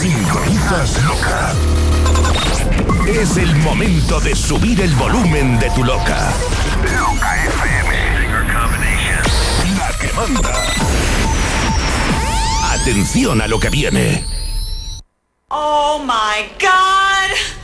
Sintonizas loca. Es el momento de subir el volumen de tu loca. Loca FM. La que manda. Atención a lo que viene. Oh my god.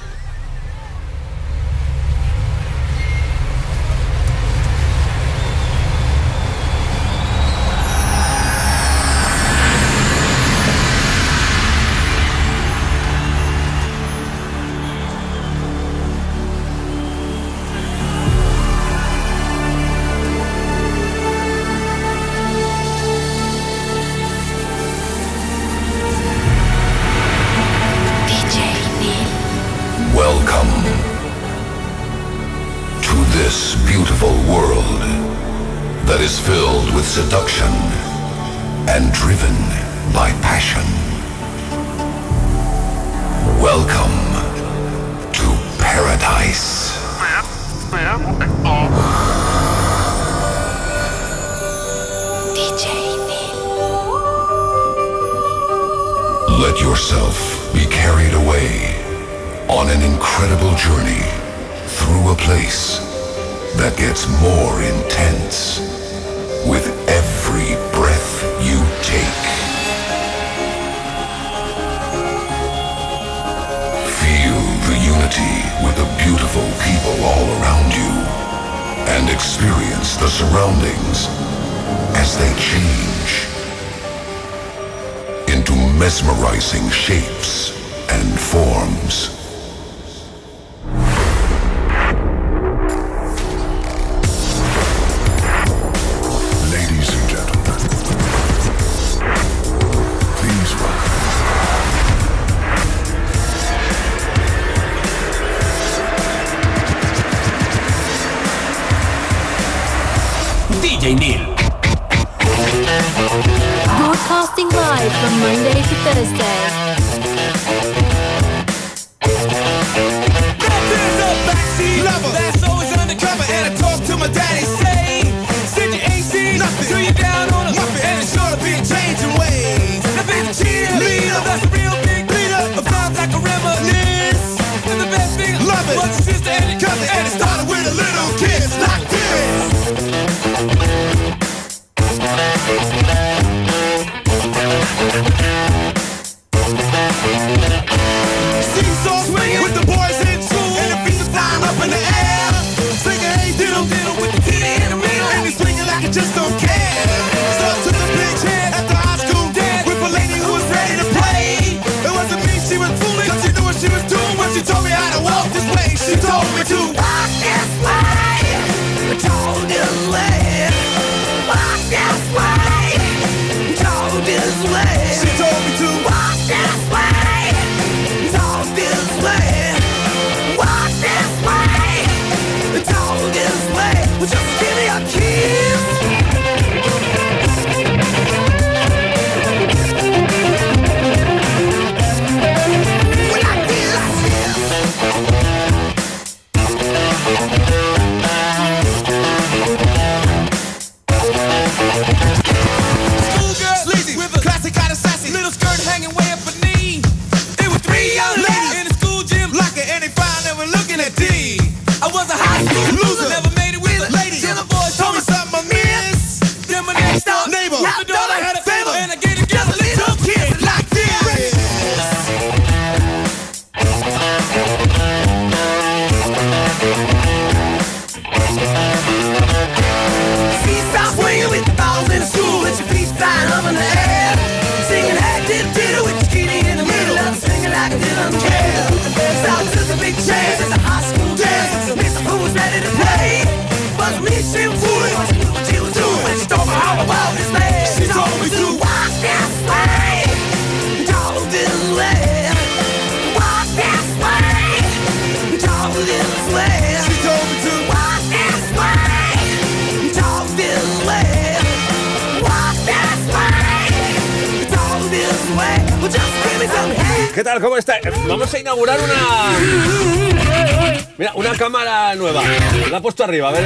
puesto arriba, a ver.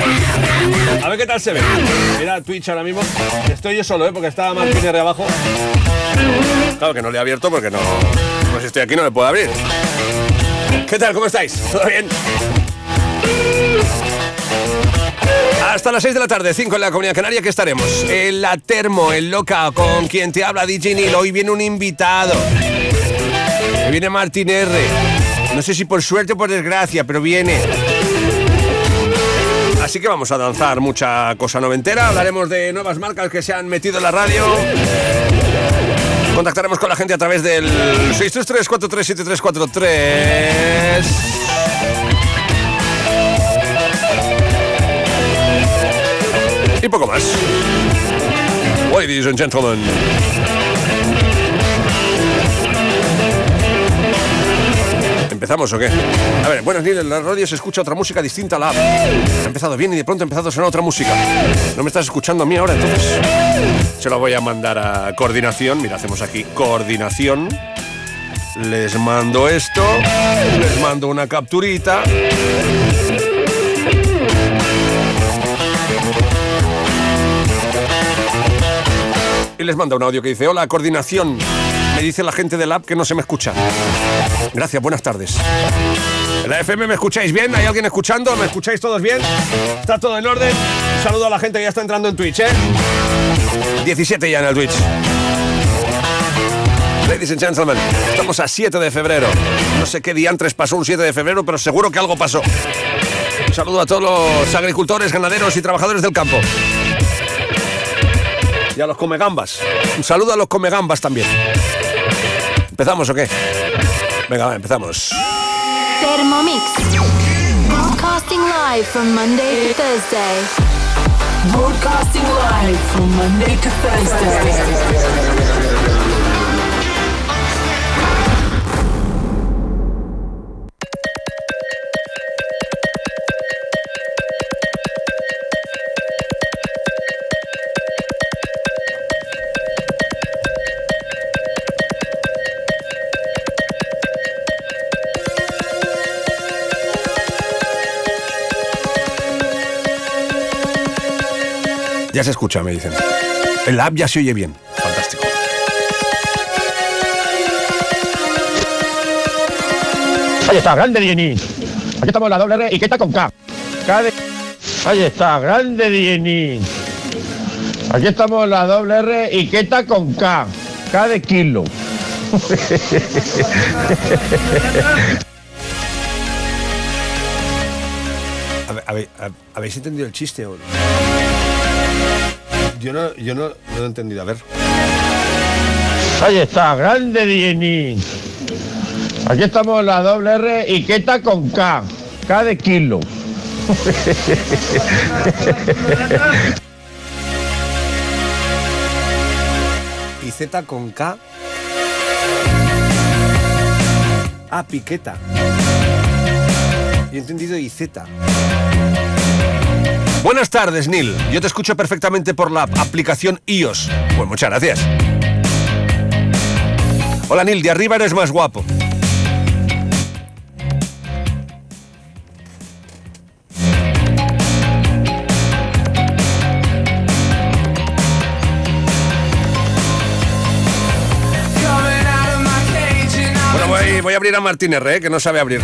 A ver qué tal se ve. Mira Twitch ahora mismo. Estoy yo solo, ¿eh? Porque estaba Martín de abajo. Claro que no le he abierto porque no. Pues estoy aquí, no le puedo abrir. ¿Qué tal? ¿Cómo estáis? ¿Todo bien? Hasta las 6 de la tarde, 5 en la Comunidad Canaria, que estaremos. En la Termo, en Loca, con quien te habla DJ Neil. Hoy viene un invitado. Hoy viene Martín R. No sé si por suerte o por desgracia, pero viene. Así que vamos a danzar mucha cosa noventera. Hablaremos de nuevas marcas que se han metido en la radio. Contactaremos con la gente a través del 633-437343. Y poco más. Ladies and gentlemen. ¿Empezamos o qué? A ver, buenos días, en la radio se escucha otra música distinta a la app. Ha empezado bien y de pronto ha empezado a sonar otra música. ¿No me estás escuchando a mí ahora entonces? Se lo voy a mandar a coordinación. Mira, hacemos aquí coordinación. Les mando esto. Les mando una capturita. Y les manda un audio que dice, hola, coordinación. Dice la gente del app que no se me escucha. Gracias, buenas tardes. La FM me escucháis bien, ¿hay alguien escuchando? ¿Me escucháis todos bien? ¿Está todo en orden? Un saludo a la gente que ya está entrando en Twitch, ¿eh? 17 ya en el Twitch. Ladies and gentlemen, estamos a 7 de febrero. No sé qué día antes pasó un 7 de febrero, pero seguro que algo pasó. Un saludo a todos los agricultores, ganaderos y trabajadores del campo. Y a los comegambas. Un saludo a los comegambas también. ¿Empezamos o qué? Venga, va, empezamos. Thermomix. Broadcasting live from Monday to Thursday. Broadcasting live from Monday to Thursday. Ya se escucha, me dicen. El app ya se oye bien. Fantástico. Ahí está, grande Dieni. Aquí estamos en la doble R y que está con K. K de... Ahí está, grande Dieni. Aquí estamos en la doble R y que está con K. K de kilo. ¿Habéis entendido el chiste o no? Yo no, yo no, no lo he entendido. A ver. Ahí está, grande Dieni. Aquí estamos en la doble R y que está con K. K de kilo. Y Z con K. Ah, piqueta. Y he entendido y Z. Buenas tardes, Neil. Yo te escucho perfectamente por la aplicación iOS. Pues muchas gracias. Hola, Neil. De arriba eres más guapo. Bueno, voy, a abrir a Martín R, ¿eh? que no sabe abrir.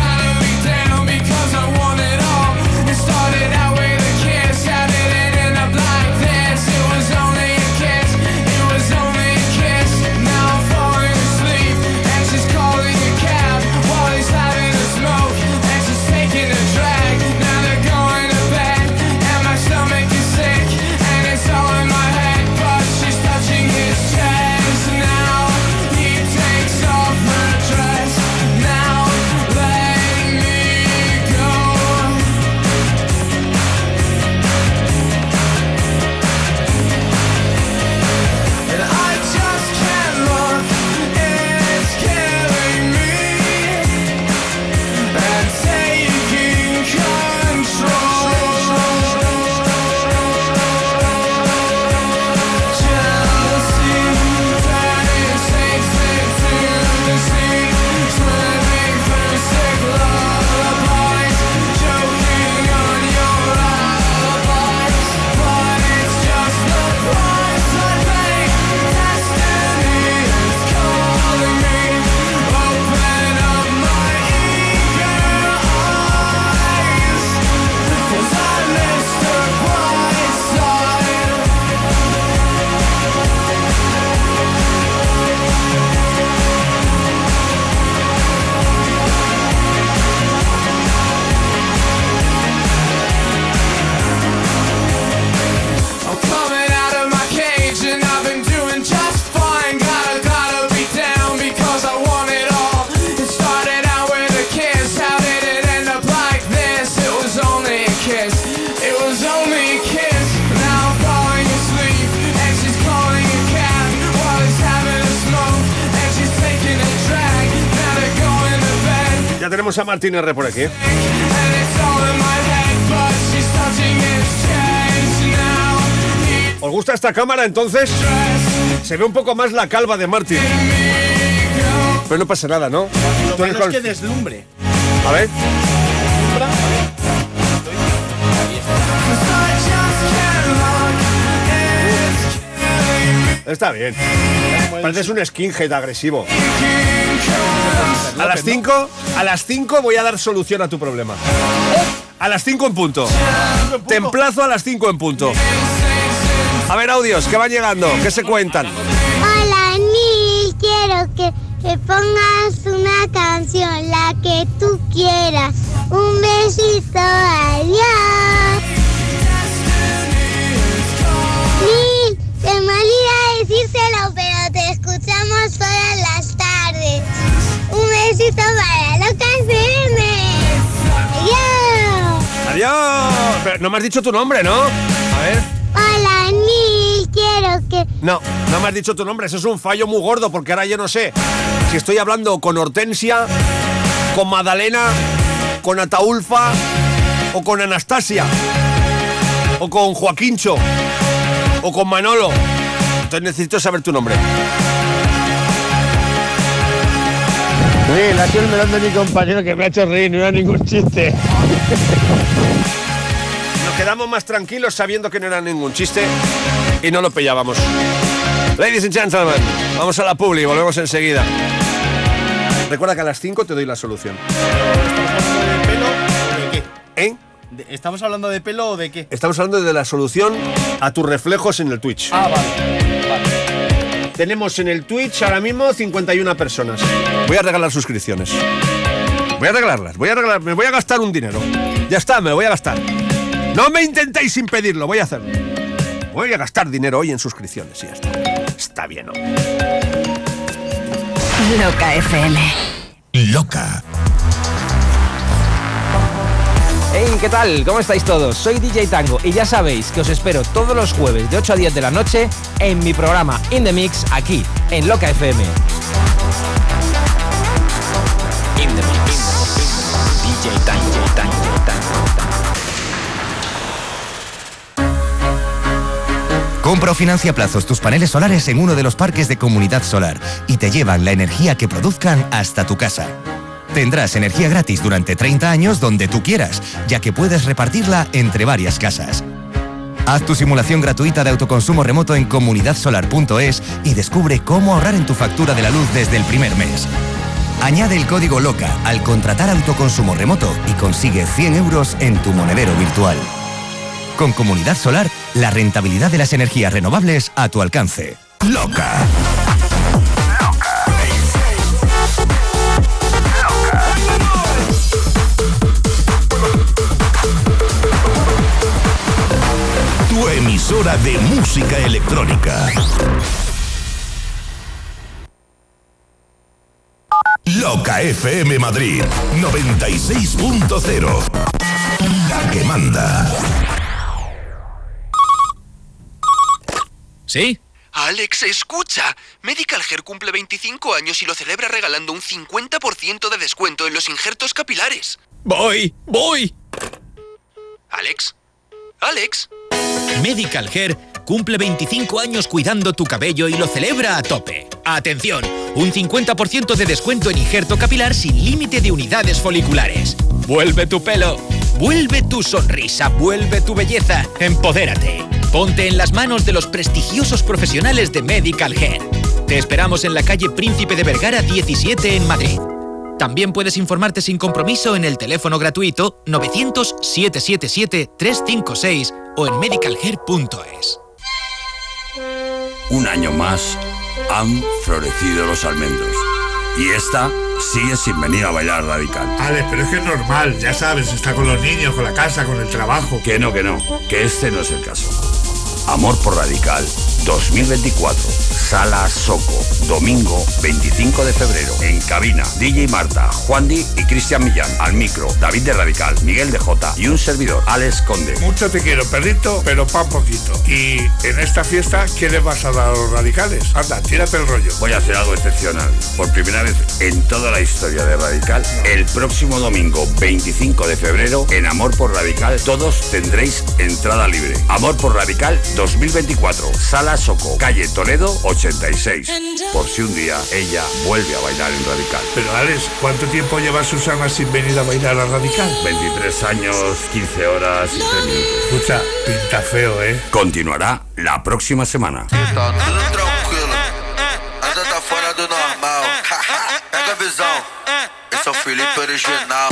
Tenemos a Martín R por aquí. ¿Os gusta esta cámara entonces? Se ve un poco más la calva de Martín. Pero no pasa nada, ¿no? Lo malo es que con- deslumbre. A ver. Está bien. Pareces un skinhead agresivo. A las 5, a las 5 voy a dar solución a tu problema. A las 5 en punto. Te emplazo a las 5 en punto. A ver, audios, que van llegando, que se cuentan. Hola, Nil, quiero que me pongas una canción, la que tú quieras. Un besito, adiós. Nil, se me olvida decírselo, pero te escuchamos tardes. Para. Adiós. Adiós. Pero no me has dicho tu nombre, ¿no? A ver. Hola, Nil, quiero que No, no me has dicho tu nombre. Eso es un fallo muy gordo porque ahora yo no sé si estoy hablando con Hortensia, con Madalena, con Ataulfa o con Anastasia o con Joaquincho o con Manolo. Entonces necesito saber tu nombre. Sí, la el melón de mi compañero que me ha hecho reír, no era ningún chiste. Nos quedamos más tranquilos sabiendo que no era ningún chiste y no lo pillábamos. Ladies and gentlemen, vamos a la publi, volvemos enseguida. Recuerda que a las 5 te doy la solución. ¿De pelo o de qué? ¿Eh? ¿Estamos hablando de pelo o de qué? Estamos hablando de la solución a tus reflejos en el Twitch. Ah, vale. vale. Tenemos en el Twitch ahora mismo 51 personas. Voy a regalar suscripciones. Voy a regalarlas. Voy a regalar. Me voy a gastar un dinero. Ya está, me lo voy a gastar. No me intentéis impedirlo, voy a hacerlo. Voy a gastar dinero hoy en suscripciones y ya está. Está bien, ¿no? Loca FM. Loca. Hey, ¿qué tal? ¿Cómo estáis todos? Soy DJ Tango y ya sabéis que os espero todos los jueves de 8 a 10 de la noche en mi programa In The Mix aquí, en Loca FM. In. Compra o financia plazos tus paneles solares en uno de los parques de Comunidad Solar y te llevan la energía que produzcan hasta tu casa. Tendrás energía gratis durante 30 años donde tú quieras, ya que puedes repartirla entre varias casas. Haz tu simulación gratuita de autoconsumo remoto en comunidadsolar.es y descubre cómo ahorrar en tu factura de la luz desde el primer mes. Añade el código LOCA al contratar autoconsumo remoto y consigue 100 euros en tu monedero virtual. Con Comunidad Solar, la rentabilidad de las energías renovables a tu alcance. Loca. Emisora de música electrónica. Loca FM Madrid 96.0. La que manda. ¿Sí? Alex, escucha. Medical Hair cumple 25 años y lo celebra regalando un 50% de descuento en los injertos capilares. Voy, voy. Alex. Alex. Medical Hair cumple 25 años cuidando tu cabello y lo celebra a tope. Atención, un 50% de descuento en injerto capilar sin límite de unidades foliculares. Vuelve tu pelo, vuelve tu sonrisa, vuelve tu belleza, empodérate. Ponte en las manos de los prestigiosos profesionales de Medical Hair. Te esperamos en la calle Príncipe de Vergara 17 en Madrid. También puedes informarte sin compromiso en el teléfono gratuito 900-777-356 o en medicalhair.es. Un año más han florecido los almendros. Y esta sigue sin venir a bailar radical. Alex, pero es que es normal, ya sabes, está con los niños, con la casa, con el trabajo. Que no, que no, que este no es el caso. Amor por radical 2024. Sala Soco, domingo 25 de febrero. En cabina, DJ Marta, Juan Di y Cristian Millán. Al micro, David de Radical, Miguel de Jota y un servidor, Alex Conde. Mucho te quiero, perrito, pero pan poquito. Y en esta fiesta, ¿qué le vas a dar a los radicales? Anda, tírate el rollo. Voy a hacer algo excepcional. Por primera vez en toda la historia de Radical, el próximo domingo 25 de febrero, en Amor por Radical, todos tendréis entrada libre. Amor por Radical 2024, Sala Soco, calle Toledo 86. Por si un día ella vuelve a bailar en Radical. Pero Alex, ¿cuánto tiempo lleva Susana sin venir a bailar a Radical? 23 años, 15 horas y 3 minutos. Escucha, pinta feo, ¿eh? Continuará la próxima semana. Tá tudo tranquilo, nada tá fora do normal. Pega a visão, esse é o Felipe original.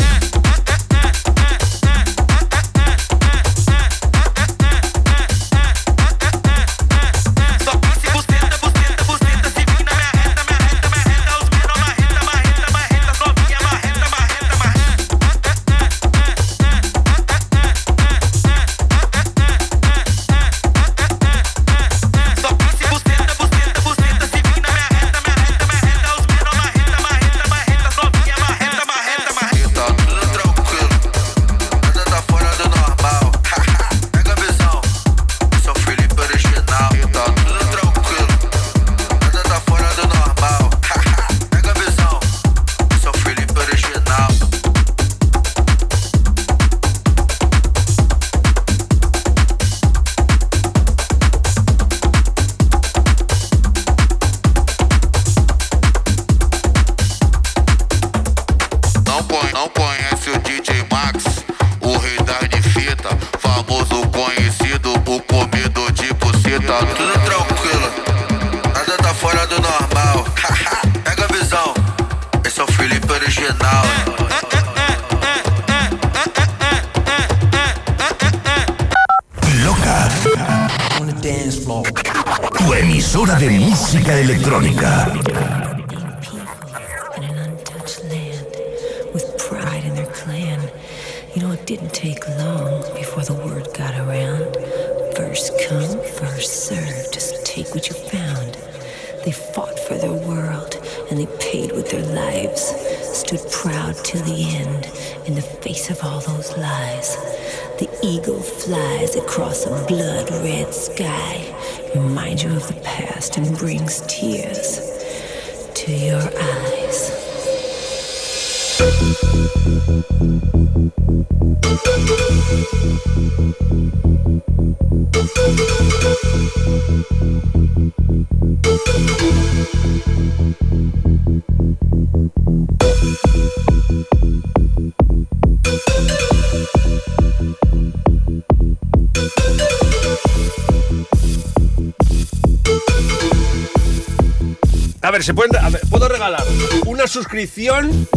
Se pueden. a ver, puedo regalar una suscripción.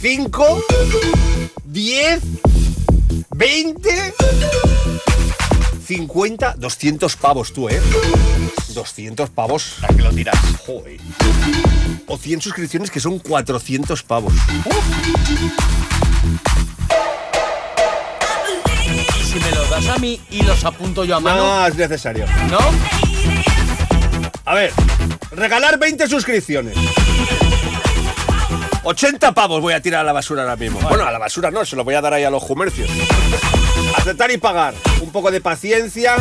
5, 10, 20, 50, 200 pavos tú, ¿eh? 200 pavos. ¿A que lo tiras? Joder. O 100 suscripciones que son 400 pavos. Y si me los das a mí y los apunto yo a mano. No es necesario. ¿No? A ver, regalar 20 suscripciones. 80 pavos voy a tirar a la basura ahora mismo. Bueno, a la basura no, se lo voy a dar ahí a los comercios. Aceptar y pagar. Un poco de paciencia.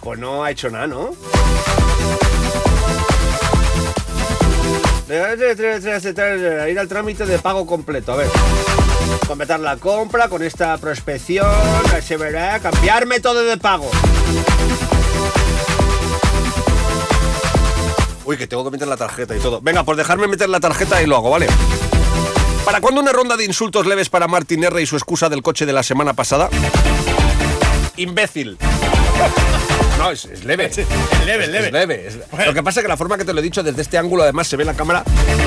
Pues no ha hecho nada, ¿no? Ir al trámite de pago completo. A ver. Completar la compra con esta prospección. Se verá. Cambiar método de pago. Uy, que tengo que meter la tarjeta y todo. Venga, pues dejarme meter la tarjeta y lo hago, ¿vale? ¿Para cuándo una ronda de insultos leves para Martín R y su excusa del coche de la semana pasada? Imbécil. No, es, es leve. leve, Es- leve. es leve. es- Lo que pasa es que la forma que te lo he dicho desde este ángulo, además se ve en la cámara.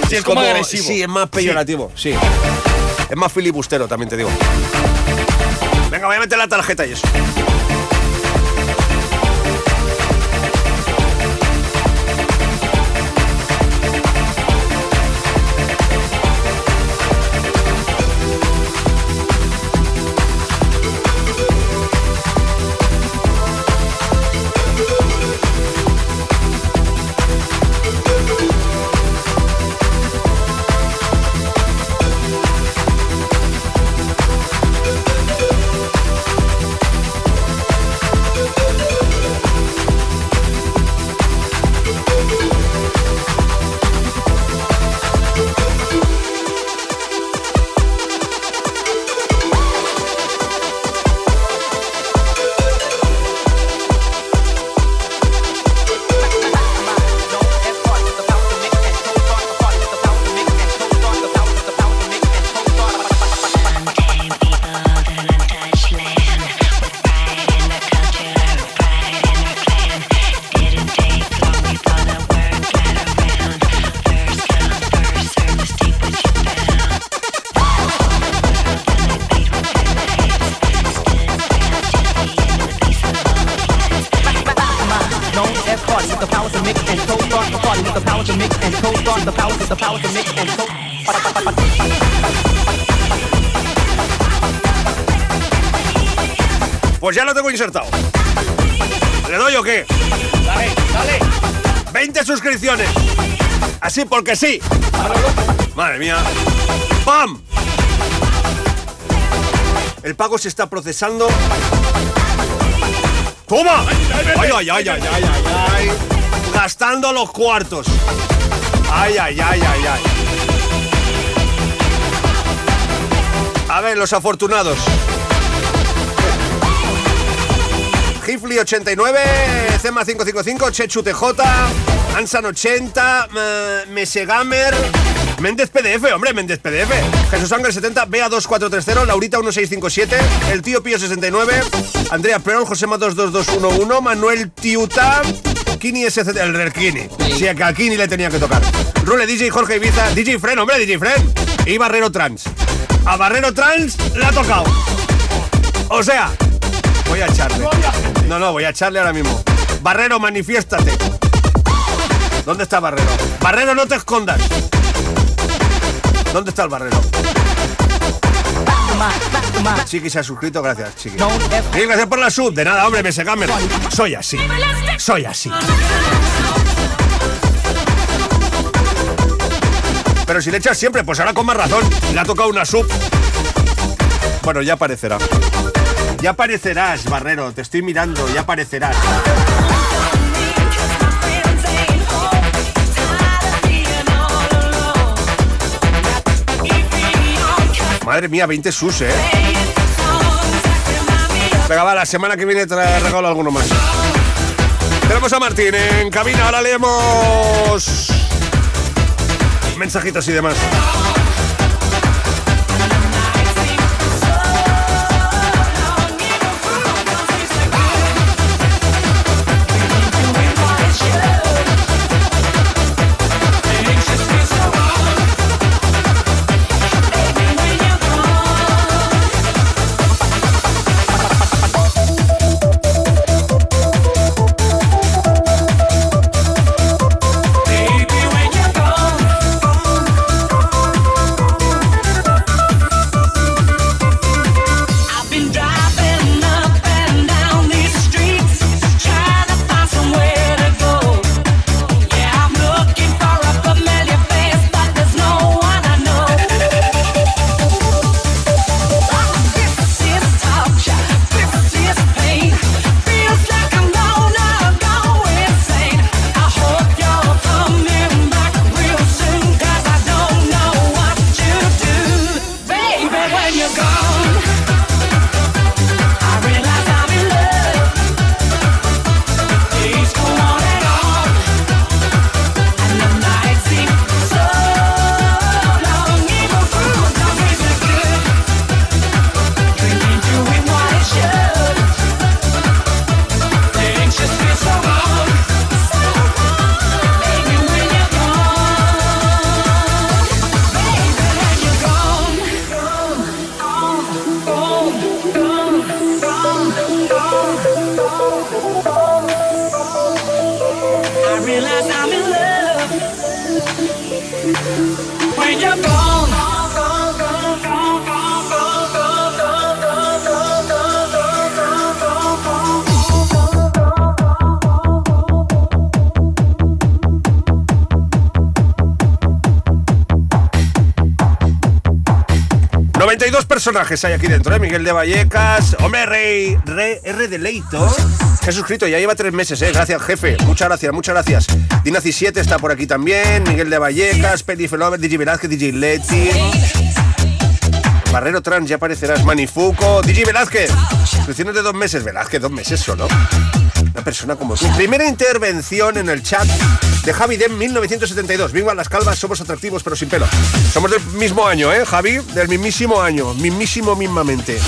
Sí, es como agresivo. Sí, es más peyorativo. Sí. Es más filibustero, también te digo. Venga, voy a meter la tarjeta y eso. ¿Le doy o qué? Dale, dale. 20 suscripciones. Así porque sí. Madre mía. ¡Pam! El pago se está procesando. ¡Toma! ¡Ay, ay, ay, ay, ay, ay, ay! Gastando los cuartos. ¡Ay, ay, ay, ay, ay! A ver, los afortunados. Gifli 89, Cema 555, Chechu TJ, Ansan 80, eh, Mesegamer, Méndez PDF, hombre, Méndez PDF, Jesús Ángel 70, Bea 2430, Laurita 1657, El Tío Pío 69, Andrea Perol, Josema 22211, Manuel Tiuta, Kini SC, el del Kini. Si a Kini le tenía que tocar. Rule DJ Jorge Ibiza, DJ Fren, hombre, DJ Fren. Y Barrero Trans. A Barrero Trans le ha tocado. O sea, voy a echarle. No, no, voy a echarle ahora mismo. Barrero, manifiéstate. ¿Dónde está Barrero? Barrero, no te escondas. ¿Dónde está el Barrero? Chiqui se ha suscrito, gracias, Chiqui. Mil gracias por la sub. De nada, hombre, me Gamer. Soy así. Soy así. Pero si le echas siempre, pues ahora con más razón. Le ha tocado una sub. Bueno, ya aparecerá. Ya aparecerás, Barrero. Te estoy mirando, ya aparecerás. Madre mía, 20 sus, ¿eh? Venga, va, la semana que viene te regalo alguno más. Tenemos a Martín en cabina, ahora leemos mensajitos y demás. Personajes hay aquí dentro, ¿eh? Miguel de Vallecas, hombre, Rey, Rey R de Leito. Se ha suscrito, ya lleva tres meses, ¿eh? Gracias, jefe. Muchas gracias, muchas gracias. Dinaci 7 está por aquí también. Miguel de Vallecas, Peli Felover, DJ Velázquez, DJ Leti. Barrero Trans, ya aparecerás. Manifuco, DJ Velázquez. Suscripciones de dos meses. Velázquez, dos meses solo. Una persona como tú. Primera intervención en el chat de Javi de 1972. Viva las calvas, somos atractivos pero sin pelo. Somos del mismo año, ¿eh, Javi? Del mismísimo año. Mismísimo, mismamente.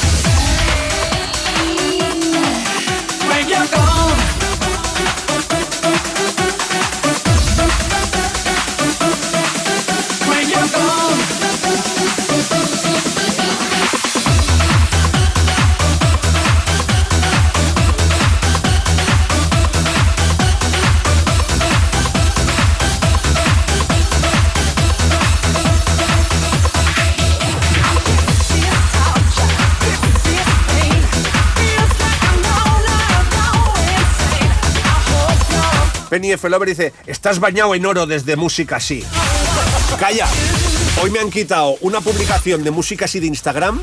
Penny F. Lover dice, estás bañado en oro desde música así. Calla. Hoy me han quitado una publicación de música así de Instagram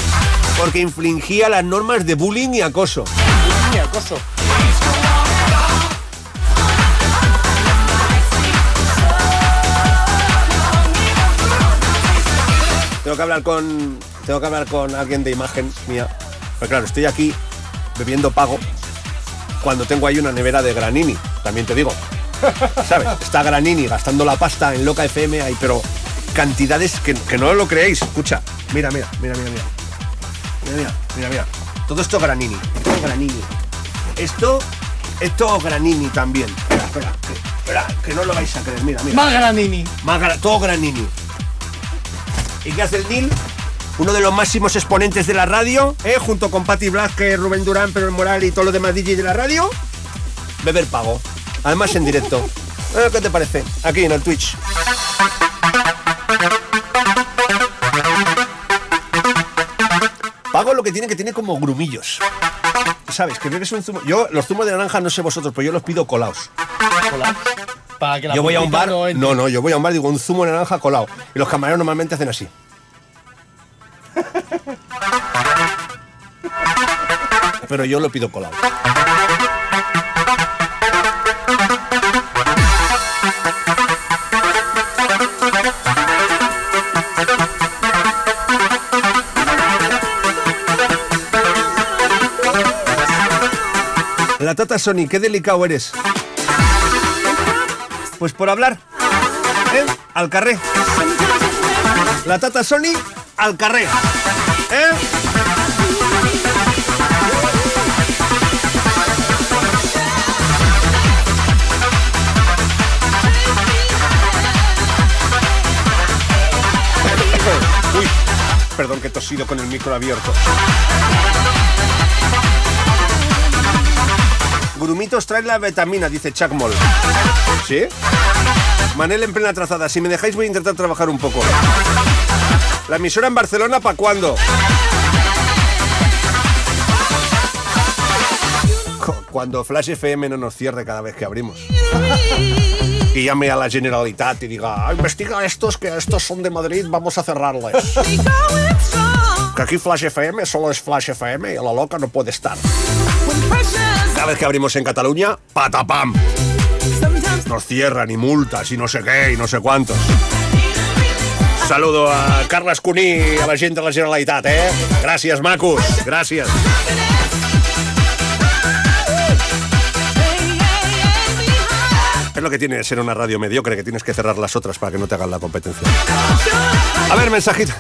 porque infringía las normas de bullying y acoso. Ni acoso. Tengo que hablar con. Tengo que hablar con alguien de imagen mía. Pero claro, estoy aquí bebiendo pago cuando tengo ahí una nevera de Granini. También te digo. ¿Sabes? Está Granini gastando la pasta en Loca FM ahí, pero cantidades que, que no lo creéis. Escucha, mira, mira, mira, mira, mira. Mira, mira, mira, mira. Todo esto Granini. Todo Granini. Esto, esto Granini también. Espera, espera, que, espera, que no lo vais a creer. Mira, mira. Más Granini. Más gra- todo Granini. ¿Y qué hace el Nil? Uno de los máximos exponentes de la radio, ¿eh? junto con Patti Blasque, Rubén Durán, Pedro Moral y todos los demás DJ de la radio. Beber pago. Además en directo. ¿Qué te parece? Aquí en el Twitch. Pago lo que tiene que tiene como grumillos. ¿Sabes? Que bebes un zumo. Yo, los zumos de naranja, no sé vosotros, pero yo los pido colados. Para que la Yo voy a un bar. No, no, yo voy a un bar, digo un zumo de naranja colado. Y los camareros normalmente hacen así. Pero yo lo pido colado. La tata Sony, qué delicado eres. Pues por hablar. ¿Eh? Al carré. La tata Sony al carré. ¿Eh? Uy, perdón que he tosido con el micro abierto. Grumitos trae la vitamina, dice Chuck Moll. ¿Sí? Manel en plena trazada. Si me dejáis voy a intentar trabajar un poco. La emisora en Barcelona, ¿para cuándo? Cuando Flash FM no nos cierre cada vez que abrimos. Y llame a la Generalitat y diga, "Ah, investiga estos, que estos son de Madrid, vamos a cerrarles. Que aquí Flash FM solo es Flash FM y la loca no puede estar. Cada vez que abrimos en Cataluña, patapam. Nos cierran y multas y no sé qué y no sé cuántos. Saludo a Carles Cuní a la gent de la Generalitat, eh? Gràcies, macos. Gràcies. Es lo que tiene ser una radio mediocre, que tienes que cerrar las otras para que no te hagan la competencia. A ver, mensajito.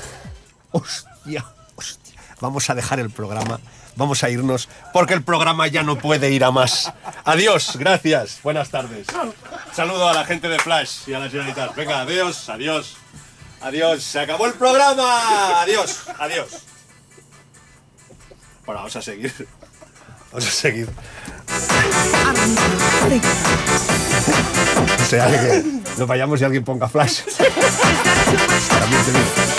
Hostia, hostia. Vamos a dejar el programa. Vamos a irnos porque el programa ya no puede ir a más. Adiós, gracias. Buenas tardes. Saludo a la gente de Flash y a la Generalitat. Venga, adiós, adiós. Adiós, se acabó el programa. Adiós, adiós. Bueno, vamos a seguir. Vamos a seguir. O sea, que nos vayamos y alguien ponga flash. También te digo.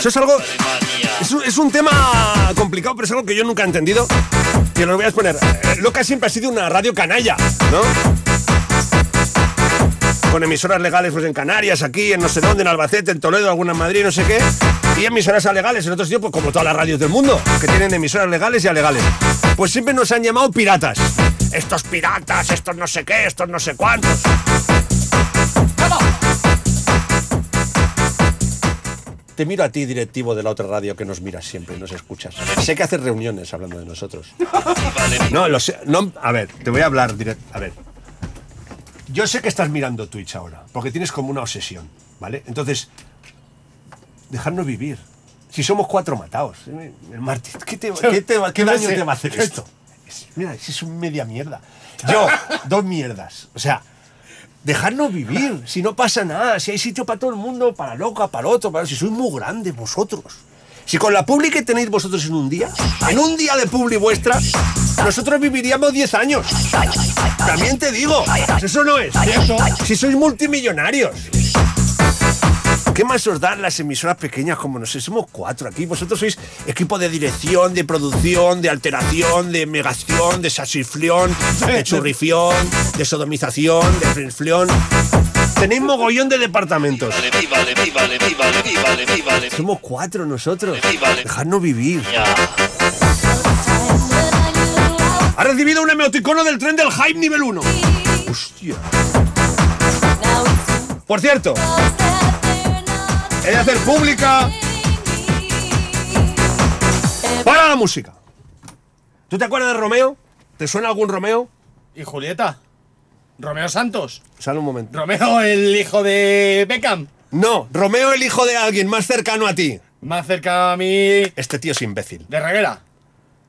Eso es algo. Es un, es un tema complicado, pero es algo que yo nunca he entendido. Y lo voy a exponer. Eh, Loca siempre ha sido una radio canalla, ¿no? Con emisoras legales pues en Canarias, aquí, en no sé dónde, en Albacete, en Toledo, alguna en Madrid, no sé qué. Y emisoras alegales en otros sitios, pues como todas las radios del mundo, que tienen emisoras legales y alegales. Pues siempre nos han llamado piratas. Estos piratas, estos no sé qué, estos no sé cuántos. Te miro a ti, directivo de la otra radio que nos miras siempre y nos escuchas. Sé que haces reuniones hablando de nosotros. No, lo sé. No, a ver, te voy a hablar directo. A ver. Yo sé que estás mirando Twitch ahora, porque tienes como una obsesión, ¿vale? Entonces, dejarnos vivir. Si somos cuatro matados. ¿eh? El Martín, ¿qué, te- qué te qué daño te va a hacer esto? Es- mira, es un media mierda. Yo, dos mierdas. O sea, dejarnos vivir. Si no pasa nada, si hay sitio para todo el mundo, para loca, para otro, para... si sois muy grandes vosotros. Si con la publi que tenéis vosotros en un día, en un día de publi vuestra, nosotros viviríamos 10 años. También te digo, eso no es. Si sois multimillonarios. ¿Qué más os dan las emisoras pequeñas como no sé? Somos cuatro aquí. Vosotros sois equipo de dirección, de producción, de alteración, de megación, de sasiflión, de churrifión, de sodomización, de frenflión. Tenéis mogollón de departamentos. Somos cuatro nosotros. Dejadnos vivir. Ha recibido un emoticono del tren del hype nivel 1. Hostia. Por cierto, he de hacer pública. Para la música. ¿Tú te acuerdas de Romeo? ¿Te suena algún Romeo? ¿Y Julieta? ¿Romeo Santos? Sale un momento. ¿Romeo el hijo de Beckham? No, Romeo el hijo de alguien más cercano a ti. Más cerca a mí. Este tío es imbécil. ¿De Reguera?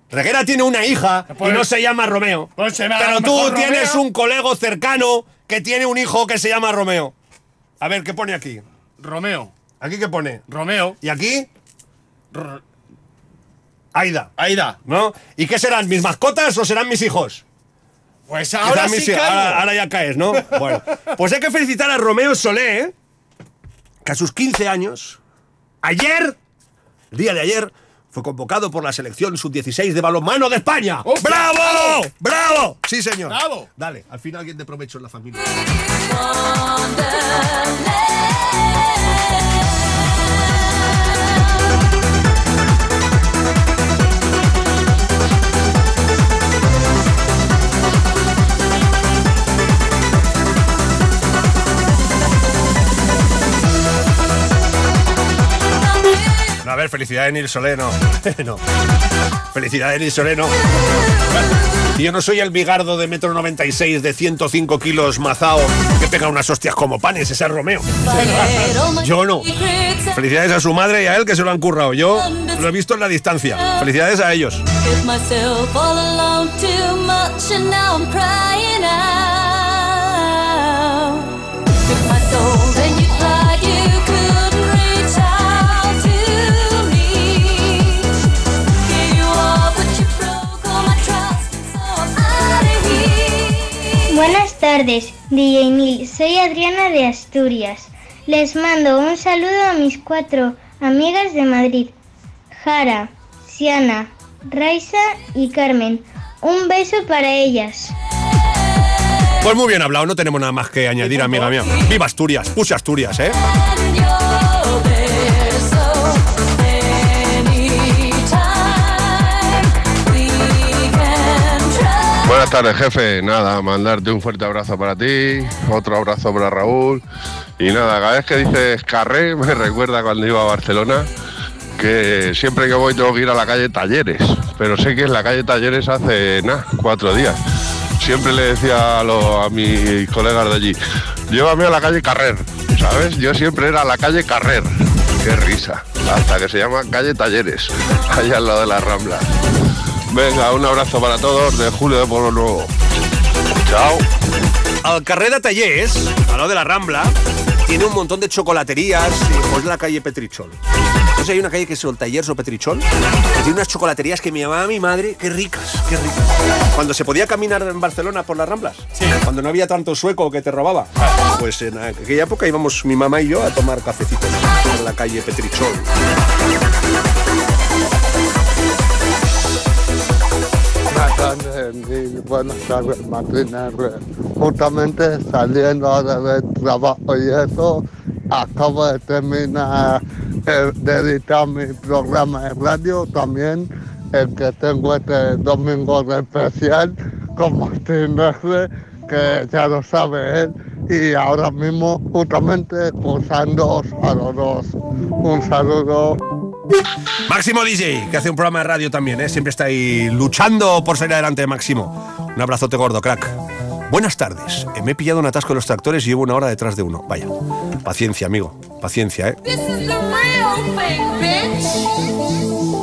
Reguera tiene una hija Pues- y no se llama Romeo. Pues se Pero tú tienes Romeo. un colego cercano que tiene un hijo que se llama Romeo. A ver, ¿qué pone aquí? Romeo. ¿Aquí qué pone? Romeo. ¿Y aquí? Aida. Aida. ¿No? ¿Y qué serán? ¿Mis mascotas o serán mis hijos? Pues ahora sí mis ahora, ahora ya caes, ¿no? Bueno, pues hay que felicitar a Romeo Solé, ¿eh? que a sus 15 años, ayer, el día de ayer, fue convocado por la selección sub-16 de balonmano de España. ¡Bravo! ¡Bravo! Sí, señor. ¡Bravo! Dale, al fin alguien de provecho en la familia. wonderland. No, a ver, felicidades, Nil Solé, no. Felicidades, Nil Solé, no. Y Yo no soy el bigardo de metro 96 de 105 kilos mazao que pega unas hostias como panes, ese es Romeo. Yo no. Felicidades a su madre y a él que se lo han currado. Yo lo he visto en la distancia. Felicidades a ellos. Buenas tardes, DJ Neil. Soy Adriana de Asturias. Les mando un saludo a mis cuatro amigas de Madrid. Jara, Siana, Raisa y Carmen. Un beso para ellas. Pues muy bien hablado, no tenemos nada más que añadir, amiga mía. Viva Asturias, puse Asturias, ¿eh? Buenas tardes, jefe. Nada, mandarte un fuerte abrazo para ti, otro abrazo para Raúl. Y nada, cada vez que dices carré, me recuerda cuando iba a Barcelona que siempre que voy tengo que ir a la calle Talleres. Pero sé que en la calle Talleres hace, nada, cuatro días. Siempre le decía a, lo- a mis colegas de allí, llévame a la calle Carrer, ¿sabes? Yo siempre era la calle Carrer. Qué risa. Hasta que se llama calle Talleres, allá al lado de la Rambla. Venga, un abrazo para todos de Julio de Pueblo Nuevo. Chao. Al carrer de Tallers, al lado de la Rambla, tiene un montón de chocolaterías y pues la calle Petrichol. Entonces hay una calle que es el Tallers o Petrichol, que tiene unas chocolaterías que me llamaba mi madre, qué ricas, qué ricas. Cuando se podía caminar en Barcelona por las Ramblas, cuando no había tanto sueco que te robaba, pues en aquella época íbamos mi mamá y yo a tomar cafecitos en la calle Petrichol. Buenas tardes, Martina. Justamente saliendo ahora del trabajo y eso, acabo de terminar eh, de editar mi programa de radio, también el que tengo este domingo especial con Martín R, que ya lo sabe él, y ahora mismo justamente escuchando a los dos. Un saludo. Máximo DJ, que hace un programa de radio también, ¿eh? siempre está ahí luchando por salir adelante, Máximo. Un abrazote gordo, crack. Buenas tardes. Eh, Me he pillado un atasco en los tractores y llevo una hora detrás de uno. Vaya. Paciencia, amigo. Paciencia, ¿eh? This is the bitch.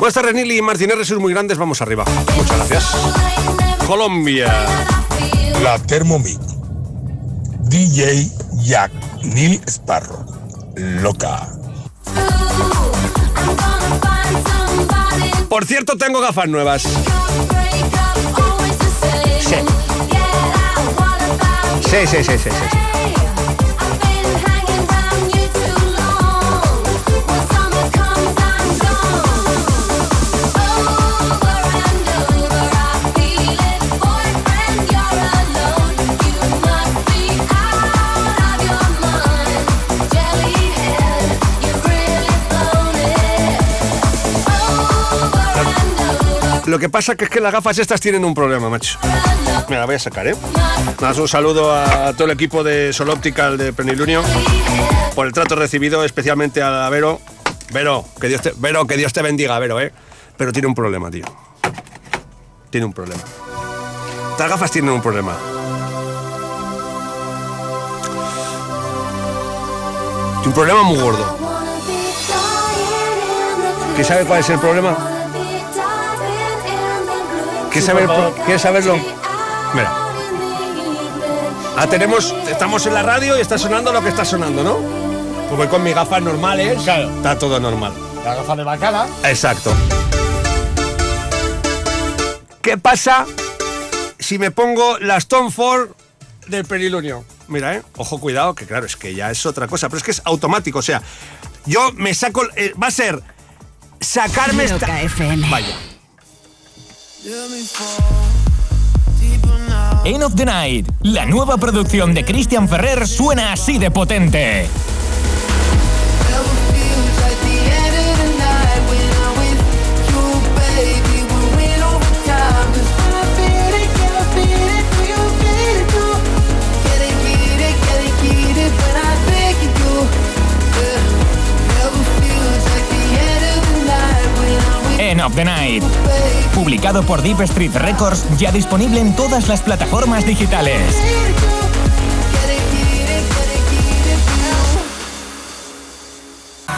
Buenas tardes, Nili y Martínez, sois muy grandes, vamos arriba. Muchas gracias. Colombia. La Thermomix. DJ Jack Neil Sparrow. Loca. Por cierto, tengo gafas nuevas. Sí. Sí, sí, sí, sí, Lo que pasa es que las gafas estas tienen un problema, macho. Mira, la voy a sacar, ¿eh? Más un saludo a todo el equipo de Sol Optical de Penilunio por el trato recibido, especialmente a Vero. Vero, que Dios te, Vero, que Dios te bendiga, Vero, ¿eh? Pero tiene un problema, tío. Tiene un problema. Estas gafas tienen un problema. Un problema muy gordo. ¿Qué sabe cuál es el problema? ¿Quieres, saber, ¿Quieres saberlo? Mira. Ah, tenemos, estamos en la radio y está sonando lo que está sonando, ¿no? Pues voy con mis gafas normales. Claro. Está todo normal. La gafa de bacala. Exacto. ¿Qué pasa si me pongo las Tom Ford del Perilunio? Mira, ¿eh? Ojo, cuidado, que claro, es que ya es otra cosa, pero es que es automático, o sea, yo me saco, eh, va a ser sacarme esta... Vaya. End of the Night, la nueva producción de Christian Ferrer suena así de potente. Of the Night, publicado por Deep Street Records, ya disponible en todas las plataformas digitales.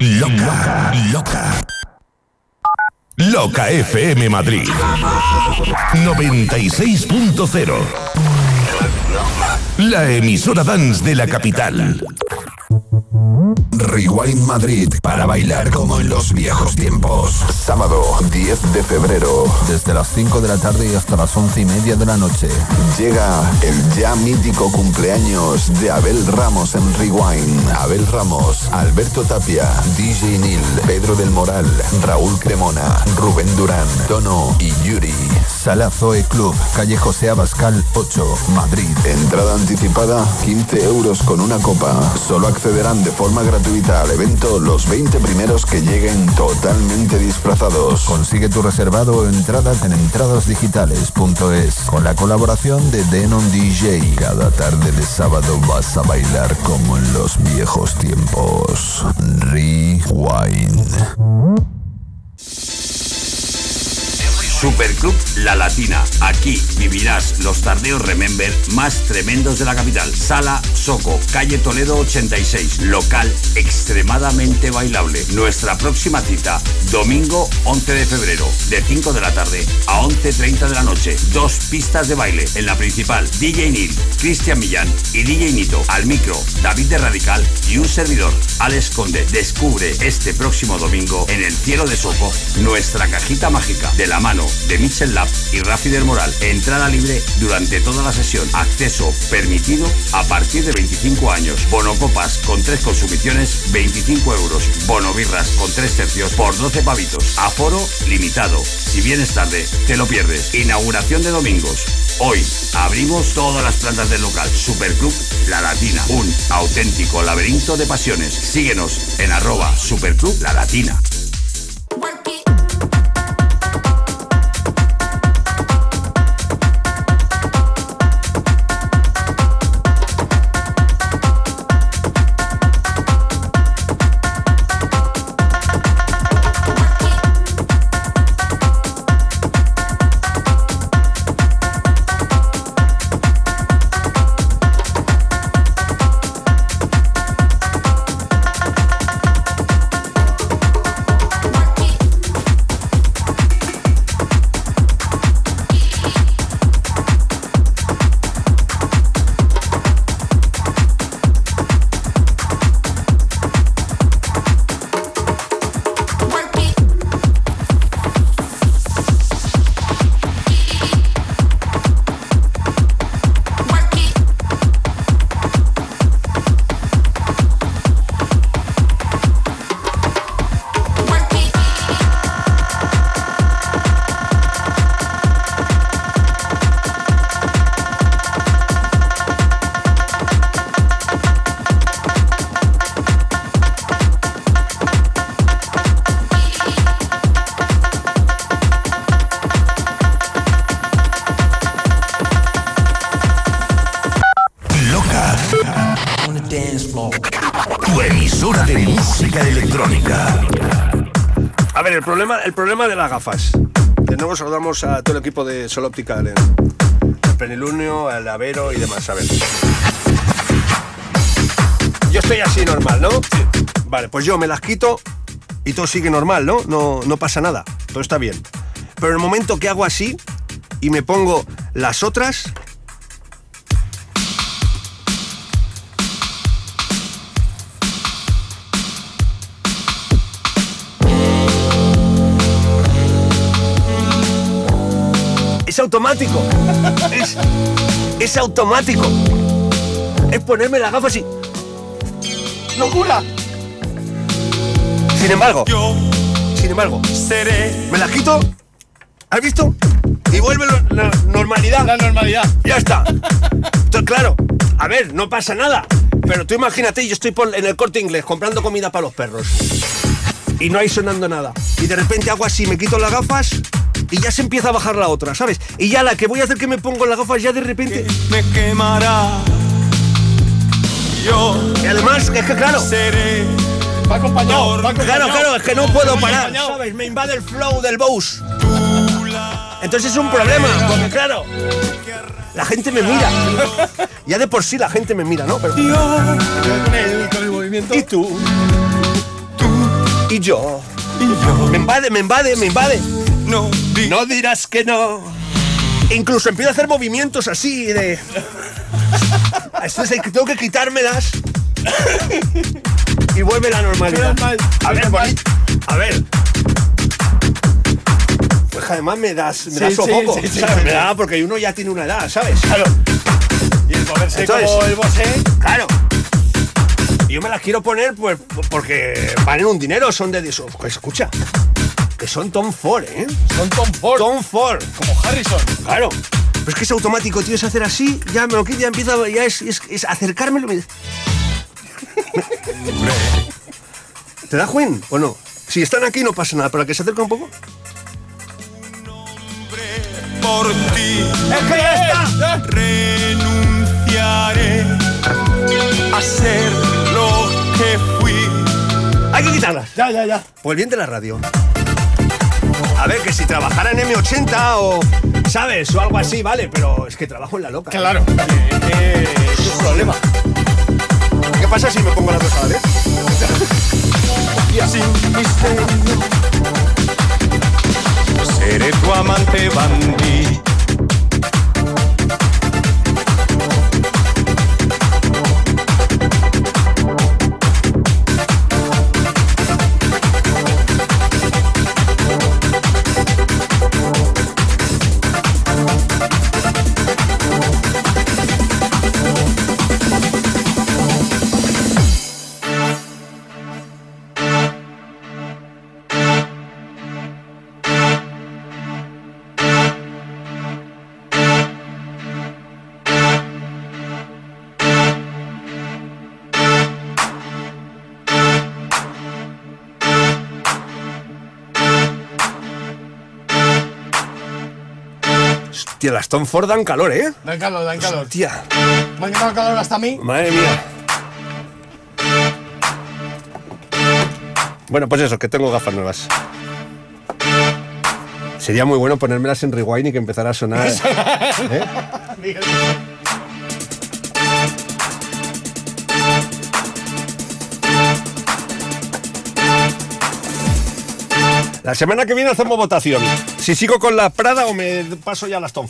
Loca, loca. Loca FM Madrid 96.0 La emisora dance de la capital. Rewind Madrid para bailar como en los viejos tiempos. Sábado 10 de febrero. Desde las 5 de la tarde hasta las 11 y media de la noche. Llega el ya mítico cumpleaños de Abel Ramos en Rewind. Abel Ramos, Alberto Tapia, DJ Nil, Pedro del Moral, Raúl Cremona, Rubén Durán, Tono y Yuri. Sala Zoe Club, calle José Abascal 8, Madrid. Entrada anticipada 15 euros con una copa. Solo accederán de forma gratuita al evento los 20 primeros que lleguen totalmente disfrazados. Consigue tu reservado o entradas en entradasdigitales.es con la colaboración de Denon DJ. Cada tarde de sábado vas a bailar como en los viejos tiempos. Rewind. Superclub La Latina. Aquí vivirás los tardeos Remember más tremendos de la capital. Sala Soco, calle Toledo 86. Local extremadamente bailable. Nuestra próxima cita, domingo 11 de febrero, de 5 de la tarde a 11.30 de la noche. Dos pistas de baile. En la principal, DJ Neil, Cristian Millán y DJ Nito. Al micro, David de Radical y un servidor, Alex Conde. Descubre este próximo domingo en el cielo de Soco nuestra cajita mágica de la mano de Mitchell Lab y Rafi del Moral. Entrada libre durante toda la sesión. Acceso permitido a partir de 25 años. Bono copas con tres consumiciones, 25 euros. Bono birras con tres tercios por 12 pavitos. Aforo limitado. Si vienes tarde, te lo pierdes. Inauguración de domingos. Hoy abrimos todas las plantas del local. Superclub La Latina. Un auténtico laberinto de pasiones. Síguenos en arroba Superclub La Latina. Problema, el problema de las gafas. De nuevo saludamos a todo el equipo de Sol Optical, el, el Plenilunio, el Avero y demás. A ver. Yo estoy así normal, ¿no? Vale, pues yo me las quito y todo sigue normal, ¿no? No, no pasa nada. Todo está bien. Pero en el momento que hago así y me pongo las otras, automático. Es, es automático. Es ponerme las gafas y. ¡Locura! Sin embargo, sin embargo, me las quito. ¿Has visto? Y vuelve la normalidad. La normalidad. Ya está. Entonces, claro, a ver, no pasa nada. Pero tú imagínate, yo estoy por- en el corte inglés comprando comida para los perros. Y no hay sonando nada. Y de repente hago así, me quito las gafas y ya se empieza a bajar la otra, ¿sabes? Y ya la que voy a hacer que me pongo las gafas ya de repente. me quemará. Yo Y además, es que claro. va acompañado. Va Claro, claro, es que no puedo parar, ¿sabes? Me invade el flow del Bose. Entonces es un problema, porque claro, la gente me mira. Ya de por sí la gente me mira, ¿no? Pero... Con el, con el movimiento. Y tú. Y yo. Me invade, me invade, me invade. no, no dirás que no. Incluso empiezo a hacer movimientos así de. Esto es el que tengo que quitármelas. y vuelve la normalidad. A ver. A ver. Pues además me das, me Sí, das sí, sofoco, sí, sí, ¿sabes? sí. Me da porque uno ya tiene una edad, ¿sabes? Claro. Y el moverse Entonces- como el bosé. Claro. Y yo me las quiero poner pues porque valen un dinero, son de eso. Pues escucha, son Tom Ford, ¿eh? Son Tom Ford. Tom Ford. Como Harrison. Claro. Pero es que es automático, tío, es hacer así, ya me lo quito, ya empieza, ya es, es, es acercármelo. me- ¿Te da Juin o no? Si están aquí no pasa nada, pero que se acerca un poco. por ti. Es que ya está. Renunciaré a ser lo que fui. Hay que quitarlas. Ya, ya, ya. Por el bien de la radio. A ver, que si trabajara en M80 o, ¿sabes? O algo así, vale, pero es que trabajo en la loca. Claro. Es un problema. ¿Qué pasa si me pongo las dos a la vez? Sin misterio. Seré tu amante bandí. Hostia, las Tom Ford dan calor, ¿eh? Dan calor, dan calor. Hostia, Me han quitado calor hasta a mí. madre mía. Bueno, pues eso, que tengo gafas nuevas. Sería muy bueno ponérmelas en rewind y que empezara a sonar. ¿eh? La semana que viene hacemos votación. Si sigo con la Prada o me paso ya a las Tom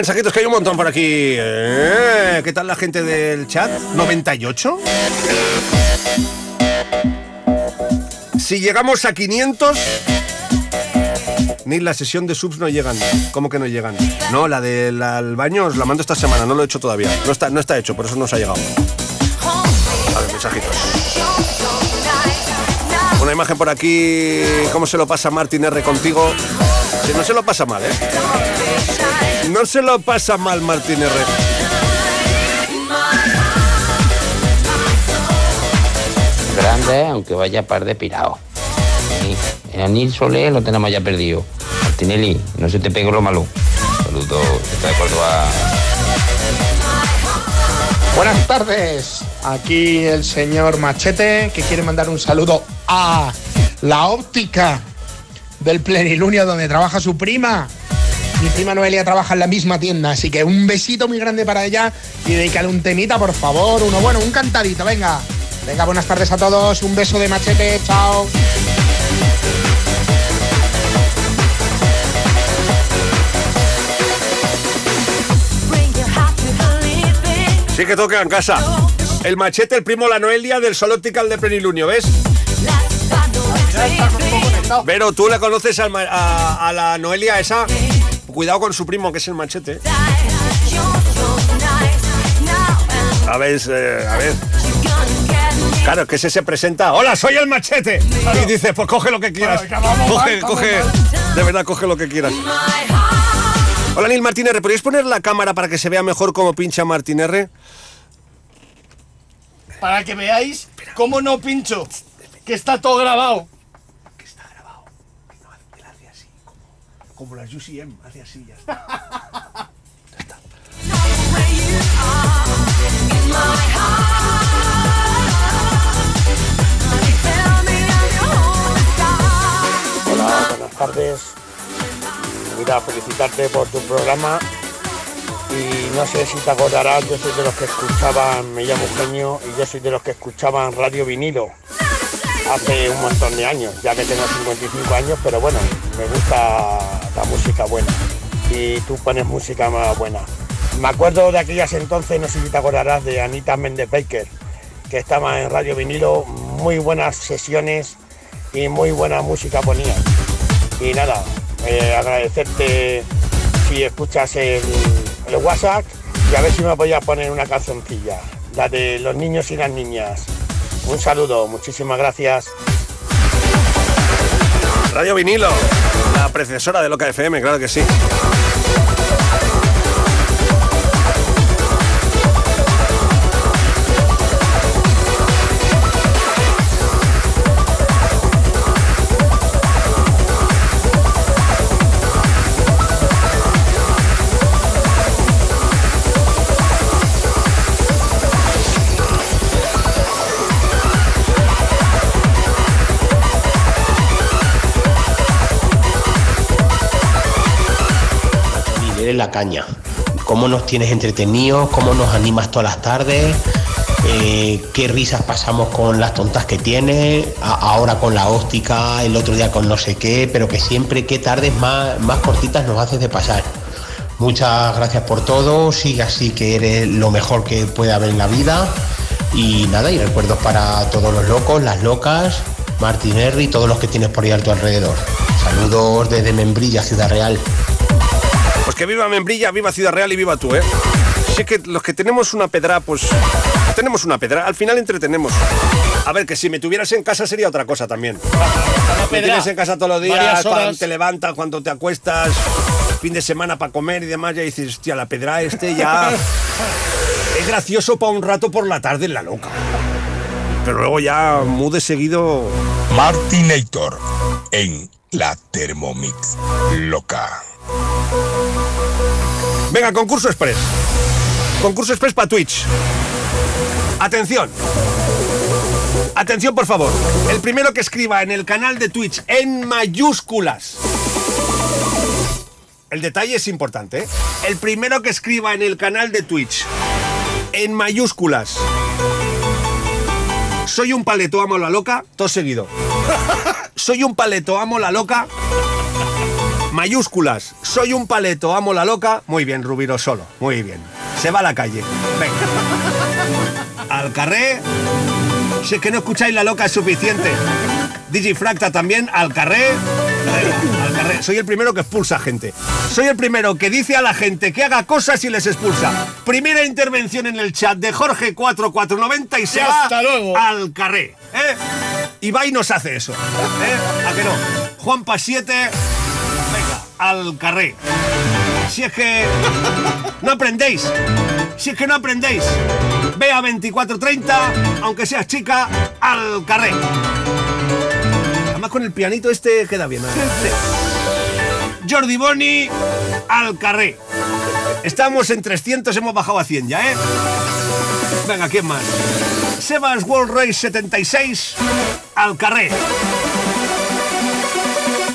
mensajitos que hay un montón por aquí. Eh, ¿Qué tal la gente del chat? ¿98? Si llegamos a 500, ni la sesión de subs no llegan. ¿Cómo que no llegan? No, la del al baño os la mando esta semana, no lo he hecho todavía. No está, no está hecho, por eso no os ha llegado. A ver, mensajitos. Una imagen por aquí. ¿Cómo se lo pasa Martín R contigo? Si no se lo pasa mal, ¿eh? No se lo pasa mal Martín R. Grande, aunque vaya par de pirado. En Anil Solé lo tenemos ya perdido. Martinelli, no se te pegue lo malo. Saludos, está de Córdoba. Buenas tardes. Aquí el señor Machete que quiere mandar un saludo a la óptica del plenilunio donde trabaja su prima. Mi prima Noelia trabaja en la misma tienda, así que un besito muy grande para ella y dedícale un temita, por favor. Uno bueno, un cantadito, venga. Venga, buenas tardes a todos, un beso de machete, chao. Sí que toca en casa. El machete, el primo, la Noelia del Sol Optical de Plenilunio, ¿ves? Pero tú le conoces al a, a la Noelia esa. Cuidado con su primo, que es el machete. A ver, eh, a ver. Claro, que ese se presenta. ¡Hola, soy el machete! Y dice, pues coge lo que quieras. Coge, coge. De verdad, coge lo que quieras. Hola, Neil Martín R. ¿Podríais poner la cámara para que se vea mejor cómo pincha Martín R? Para que veáis cómo no pincho. Que está todo grabado. Como las UCM, hace así ya está. Hola, buenas tardes. Mira, felicitarte por tu programa. Y no sé si te acordarás, yo soy de los que escuchaban, me llamo Eugenio, y yo soy de los que escuchaban Radio Vinilo hace un montón de años, ya que tengo 55 años, pero bueno, me gusta la música buena. Y tú pones música más buena. Me acuerdo de aquellas entonces, no sé si te acordarás, de Anita Méndez Baker, que estaba en Radio Vinilo, muy buenas sesiones y muy buena música ponía. Y nada, eh, agradecerte si escuchas el, el WhatsApp y a ver si me podías poner una cancioncilla, la de los niños y las niñas. Un saludo, muchísimas gracias. Radio Vinilo, la predecesora de Loca FM, claro que sí. La caña. Cómo nos tienes entretenidos, cómo nos animas todas las tardes, eh, qué risas pasamos con las tontas que tienes, ahora con la óptica, el otro día con no sé qué, pero que siempre qué tardes más, más cortitas nos haces de pasar. Muchas gracias por todo, sigue así que eres lo mejor que puede haber en la vida. Y nada, y recuerdos para todos los locos, las locas, Martín Henry y todos los que tienes por ahí a tu alrededor. Saludos desde Membrilla, Ciudad Real. Pues que viva Membrilla, viva Ciudad Real y viva tú, ¿eh? Si es que los que tenemos una pedra, pues tenemos una pedra. Al final entretenemos. A ver, que si me tuvieras en casa sería otra cosa también. Me pedra. tienes en casa todos los días, cuando te levantas, cuando te acuestas, fin de semana para comer y demás, ya dices, hostia, la pedra este ya... es gracioso para un rato por la tarde en la loca. Pero luego ya muy de seguido... Martinator en la Thermomix loca. Venga, concurso express. Concurso express para Twitch. Atención. Atención, por favor. El primero que escriba en el canal de Twitch en mayúsculas. El detalle es importante, ¿eh? El primero que escriba en el canal de Twitch en mayúsculas. Soy un paleto, amo la loca, todo seguido. Soy un paleto, amo la loca. Mayúsculas. Soy un paleto, amo la loca. Muy bien, Rubiro solo. Muy bien. Se va a la calle. Venga. Al carré. Si es que no escucháis la loca es suficiente. Digifracta también. Al carré. Al carré. Soy el primero que expulsa gente. Soy el primero que dice a la gente que haga cosas y les expulsa. Primera intervención en el chat de Jorge4490 y se Y va hasta luego. al carré. ¿eh? Ibai nos hace eso. ¿eh? ¿A que no? Juanpa 7. Al carré. Si es que no aprendéis. Si es que no aprendéis. Ve a 24.30, aunque seas chica, al carré. Además con el pianito este queda bien. Jordi Boni, al carré. Estamos en 300, hemos bajado a 100 ya, ¿eh? Venga, ¿quién más? Sebas World Race 76, al carré.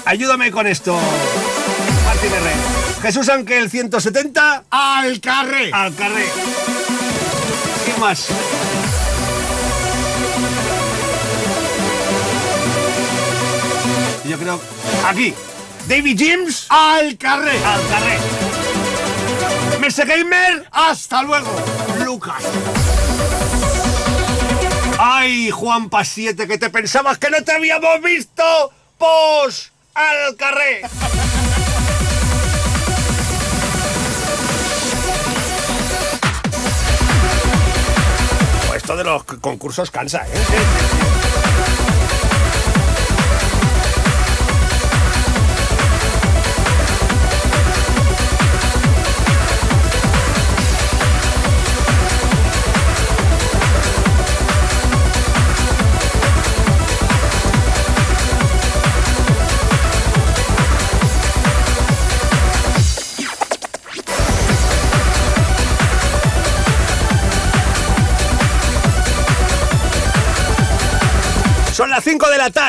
Ayúdame con esto. Jesús Ángel 170. Al carré. Al carré. ¿Quién más? Yo creo. Aquí. David James. Al carré. Al carré. Mr. Gamer. Hasta luego. Lucas. Ay, Juan Pasiete, que te pensabas que no te habíamos visto. Pos al carré. Esto de los concursos cansa, ¿eh?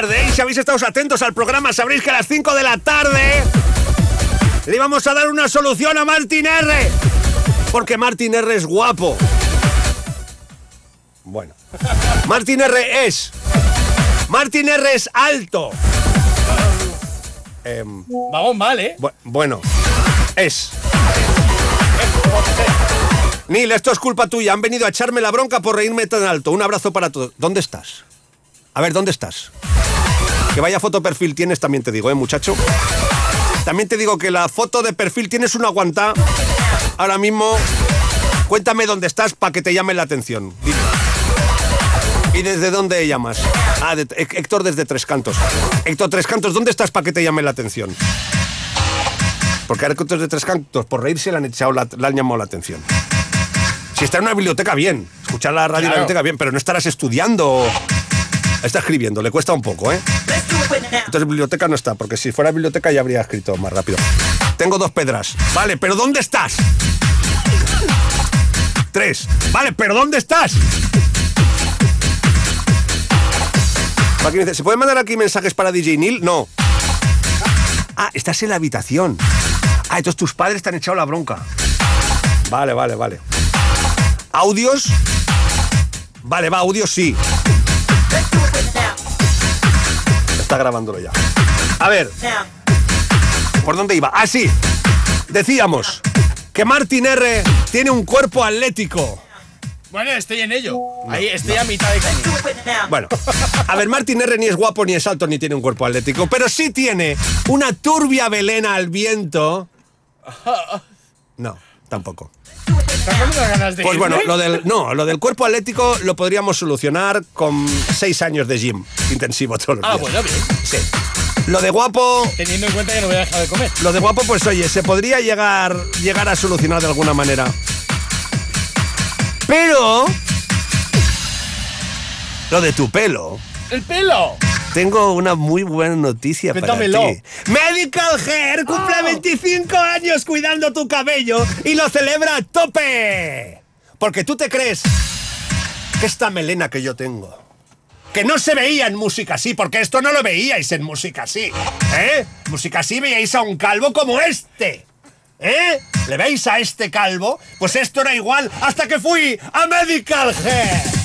Tarde y si habéis estado atentos al programa sabréis que a las 5 de la tarde le íbamos a dar una solución a Martin R. Porque Martin R es guapo. Bueno. Martin R es. Martin R es alto. Em, Vamos mal, ¿eh? bu- bueno. Es. Neil, esto es culpa tuya. Han venido a echarme la bronca por reírme tan alto. Un abrazo para todos. ¿Dónde estás? A ver, ¿dónde estás? Que vaya foto perfil tienes, también te digo, ¿eh, muchacho? También te digo que la foto de perfil tienes una aguanta. Ahora mismo, cuéntame dónde estás para que te llame la atención. ¿Y desde dónde llamas? Ah, de- Hé- Héctor desde Tres Cantos. Héctor Tres Cantos, ¿dónde estás para que te llame la atención? Porque a Héctor de Tres Cantos, por reírse, le han, echado la- le han llamado la atención. Si está en una biblioteca, bien. Escuchar la radio en la biblioteca, bien, pero no estarás estudiando. Está escribiendo, le cuesta un poco, ¿eh? Entonces biblioteca no está, porque si fuera biblioteca ya habría escrito más rápido. Tengo dos pedras. Vale, pero ¿dónde estás? Tres. Vale, pero ¿dónde estás? ¿se pueden mandar aquí mensajes para DJ Neil? No. Ah, estás en la habitación. Ah, entonces tus padres te han echado la bronca. Vale, vale, vale. ¿Audios? Vale, va, audios sí. Está grabándolo ya. A ver. ¿Por dónde iba? Ah, sí. Decíamos que Martin R tiene un cuerpo atlético. Bueno, estoy en ello. Ahí estoy a mitad de camino. Bueno, a ver, Martin R ni es guapo, ni es alto, ni tiene un cuerpo atlético, pero sí tiene una turbia velena al viento. No, tampoco. ¿Estás con unas ganas de Pues bueno, lo del, no, lo del cuerpo atlético lo podríamos solucionar con seis años de gym intensivo todos los Ah, días. bueno, bien. Sí. Lo de guapo, Teniendo en cuenta que no voy a dejar de comer. lo de guapo, pues oye, se podría llegar, llegar a solucionar de alguna manera. Pero lo de tu pelo. ¡El pelo! Tengo una muy buena noticia Cuéntamelo. para ti. Medical Hair cumple 25 años cuidando tu cabello y lo celebra a tope. Porque tú te crees que esta melena que yo tengo, que no se veía en música así, porque esto no lo veíais en música así, ¿eh? Música así veíais a un calvo como este. ¿Eh? ¿Le veis a este calvo? Pues esto era igual hasta que fui a Medical Hair.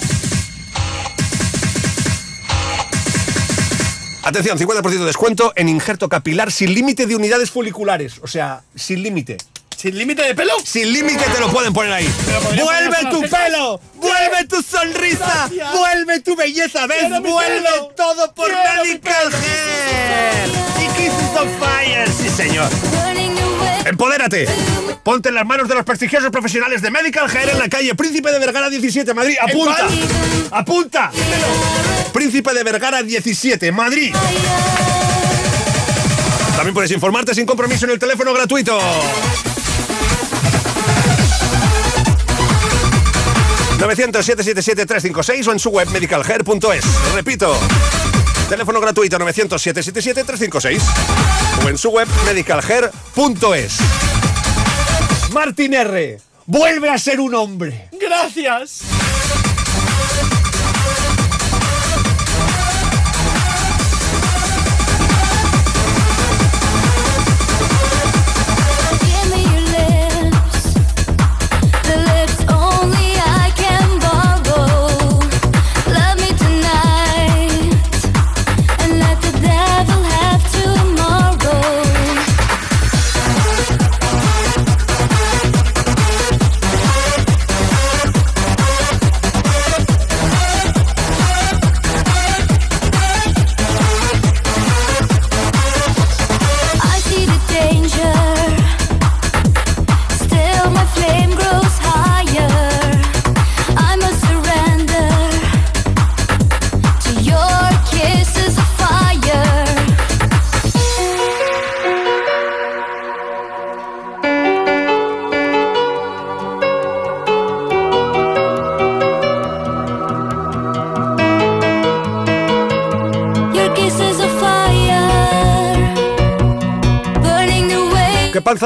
Atención, 50% de descuento en injerto capilar sin límite de unidades foliculares. O sea, sin límite. ¿Sin límite de pelo? Sin límite te lo pueden poner ahí. ¡Vuelve tu pelo! ¡Vuelve tu sonrisa! Gracias. ¡Vuelve tu belleza! ¿Ves? ¡Vuelve pelo. todo por Medical Hair! ¡Y Kisses of Fire! ¡Sí, señor! ¡Empodérate! Ponte en las manos de los prestigiosos profesionales de Medical Hair en la calle Príncipe de Vergara 17, Madrid. ¡Apunta! ¡Apunta! Príncipe de Vergara 17, Madrid. También puedes informarte sin compromiso en el teléfono gratuito. ...900-777-356 o en su web medicalhair.es. Repito, teléfono gratuito 900-777-356 o en su web medicalhair.es. Martín R. Vuelve a ser un hombre. ¡Gracias!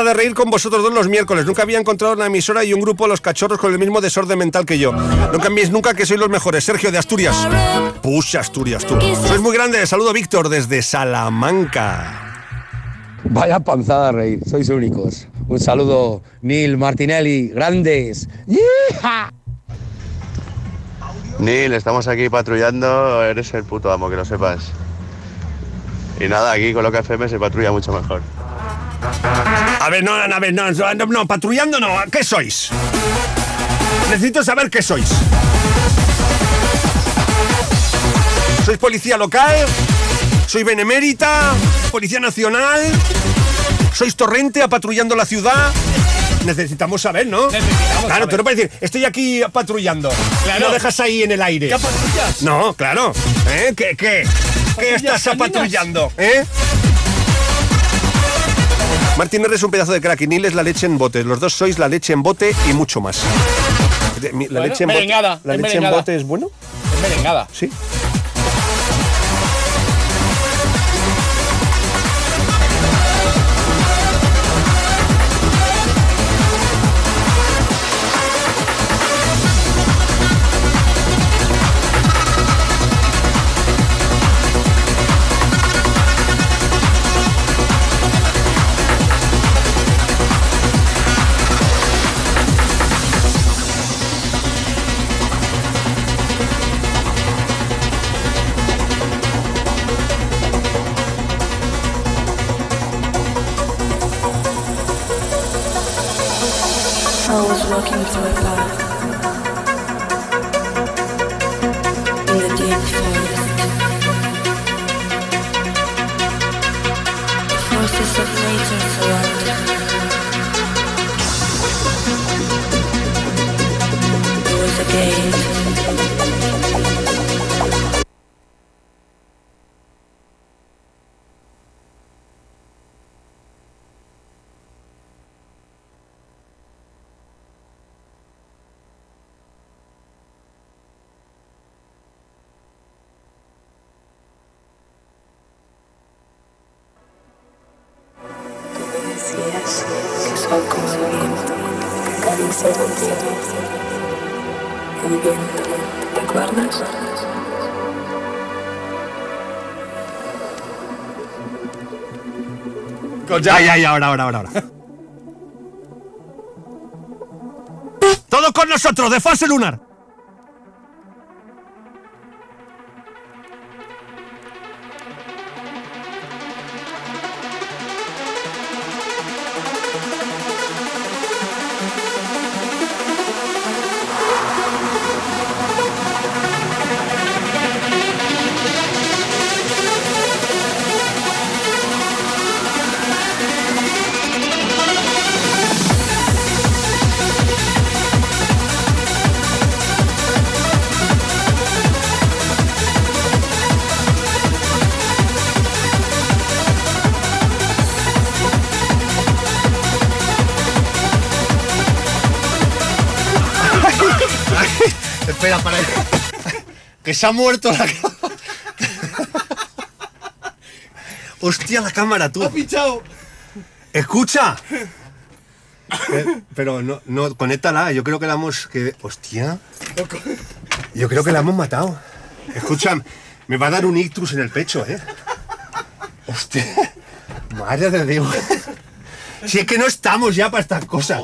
De reír con vosotros dos los miércoles. Nunca había encontrado una emisora y un grupo de los cachorros con el mismo desorden mental que yo. No cambiéis nunca que sois los mejores. Sergio de Asturias. Push Asturias, tú. Sois muy grandes. Saludo Víctor desde Salamanca. Vaya panzada reír, sois únicos. Un saludo, Neil Martinelli, grandes. ¡Yeeja! Neil, estamos aquí patrullando, eres el puto amo, que lo sepas. Y nada, aquí con lo que FM se patrulla mucho mejor. A ver, no, a ver, no, no, no, patrullando no. ¿Qué sois? Necesito saber qué sois. ¿Sois policía local? ¿Sois benemérita? ¿Policía nacional? ¿Sois torrente apatrullando la ciudad? Necesitamos saber, ¿no? claro, saber. tú no puedes decir, estoy aquí patrullando. Claro. Lo dejas ahí en el aire. ¿Qué patrullas? No, claro. ¿Eh? ¿Qué, qué? ¿Qué estás caninas. apatrullando? ¿Eh? Martín R es un pedazo de crack y Neil es la leche en bote. Los dos sois la leche en bote y mucho más. La Bueno, leche en bote. ¿La leche en bote es bueno? Es merengada. Sí. Acaricia el viento, ¿te acuerdas? Ya, ya, ya, ahora, ahora, ahora. ahora. Todo con nosotros, de fase lunar. Se ha muerto la cámara. Hostia, la cámara, tú. ¡Ha pinchado! Escucha. Eh, Pero no, no, conéctala. Yo creo que la hemos. Que, hostia. Yo creo que la hemos matado. Escucha, me va a dar un ictus en el pecho, ¿eh? Hostia. Madre de Dios. Si es que no estamos ya para estas cosas.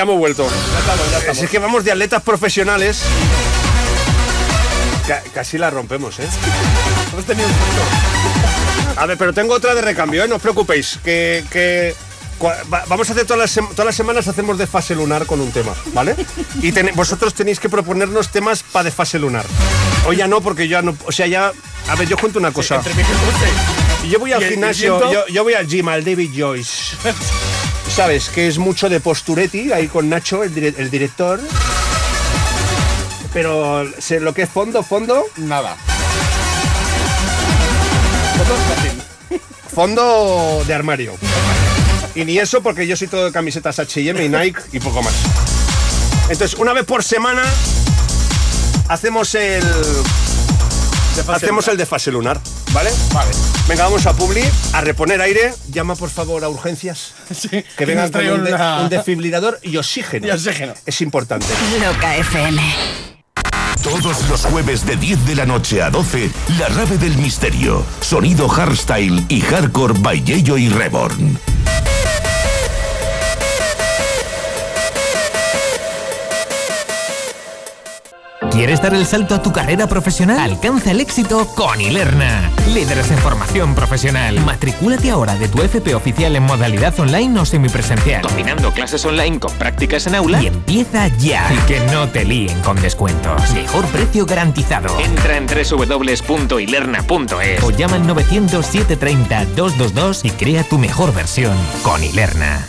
Ya hemos vuelto. Si es que vamos de atletas profesionales. Ca- casi la rompemos, ¿eh? Hemos tenido un punto. A ver, pero tengo otra de recambio, ¿eh? No os preocupéis. Que, que vamos a hacer todas las, todas las semanas hacemos de fase lunar con un tema, ¿vale? Y ten- vosotros tenéis que proponernos temas para de fase lunar. Hoy ya no, porque ya no. O sea, ya. A ver, yo cuento una cosa. Entre mi jefe Yo voy al gimnasio, yo, yo voy al gym, al David Joyce. ¿Sabes? Que es mucho de posturetti, ahí con Nacho, el, dire- el director. Pero sé lo que es fondo, fondo, Nada. fondo de armario. Y ni eso porque yo soy todo de camisetas H&M y Nike y poco más. Entonces, una vez por semana hacemos el hacemos el de fase lunar, ¿vale? Vale. Venga, vamos a Publi a reponer aire. Llama por favor a urgencias. Sí, Que vengan con un, de- una- un desfibrilador y oxígeno. Y oxígeno. Es importante. Loca FM. Todos los jueves de 10 de la noche a 12, La Rave del Misterio. Sonido hardstyle y hardcore by y Reborn. ¿Quieres dar el salto a tu carrera profesional? Alcanza el éxito con Ilerna. Líderes en formación profesional. Matricúlate ahora de tu FP oficial en modalidad online o semipresencial. Combinando clases online con prácticas en aula. Y empieza ya. Y que no te líen con descuentos. Mejor precio garantizado. Entra en www.ilerna.es o llama al 900 730 222 y crea tu mejor versión con Ilerna.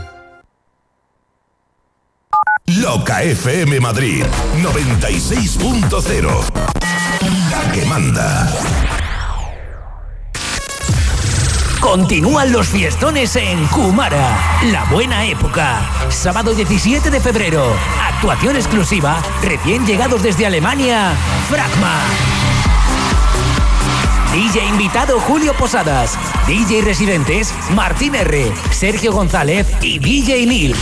Loca FM Madrid 96.0. La que manda. Continúan los fiestones en Kumara, la buena época. Sábado 17 de febrero, actuación exclusiva, recién llegados desde Alemania, Fragma. DJ invitado Julio Posadas, DJ residentes Martín R, Sergio González y DJ Lil.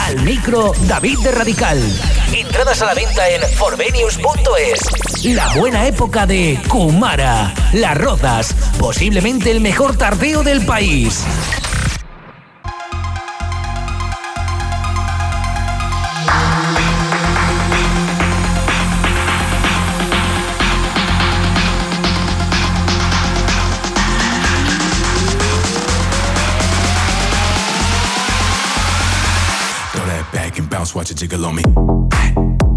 Al micro David de Radical. Entradas a la venta en forvenius.es. La buena época de Kumara, Las Rozas, posiblemente el mejor tardeo del país. On me.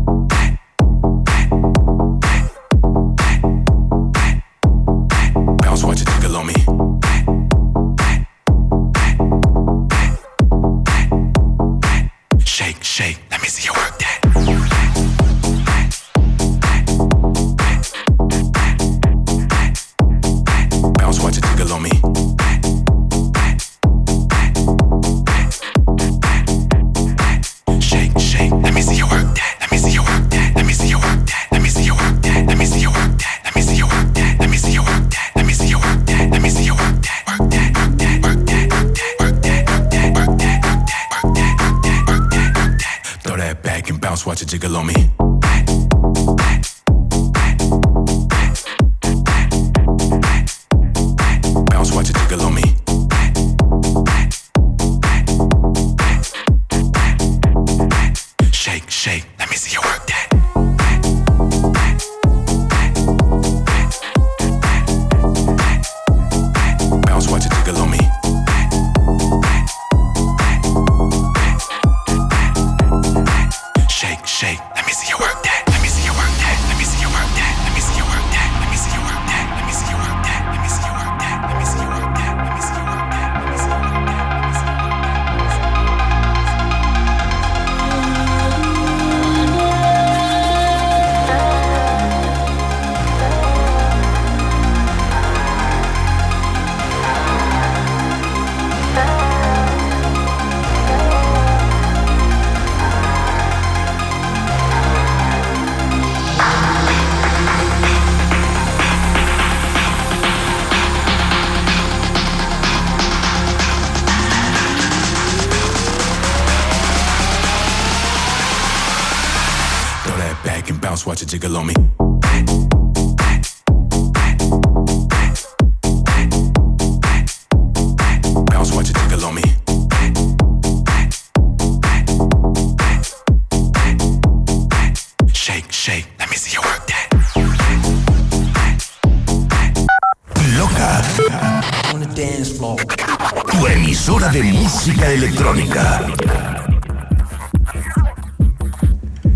Música electrónica.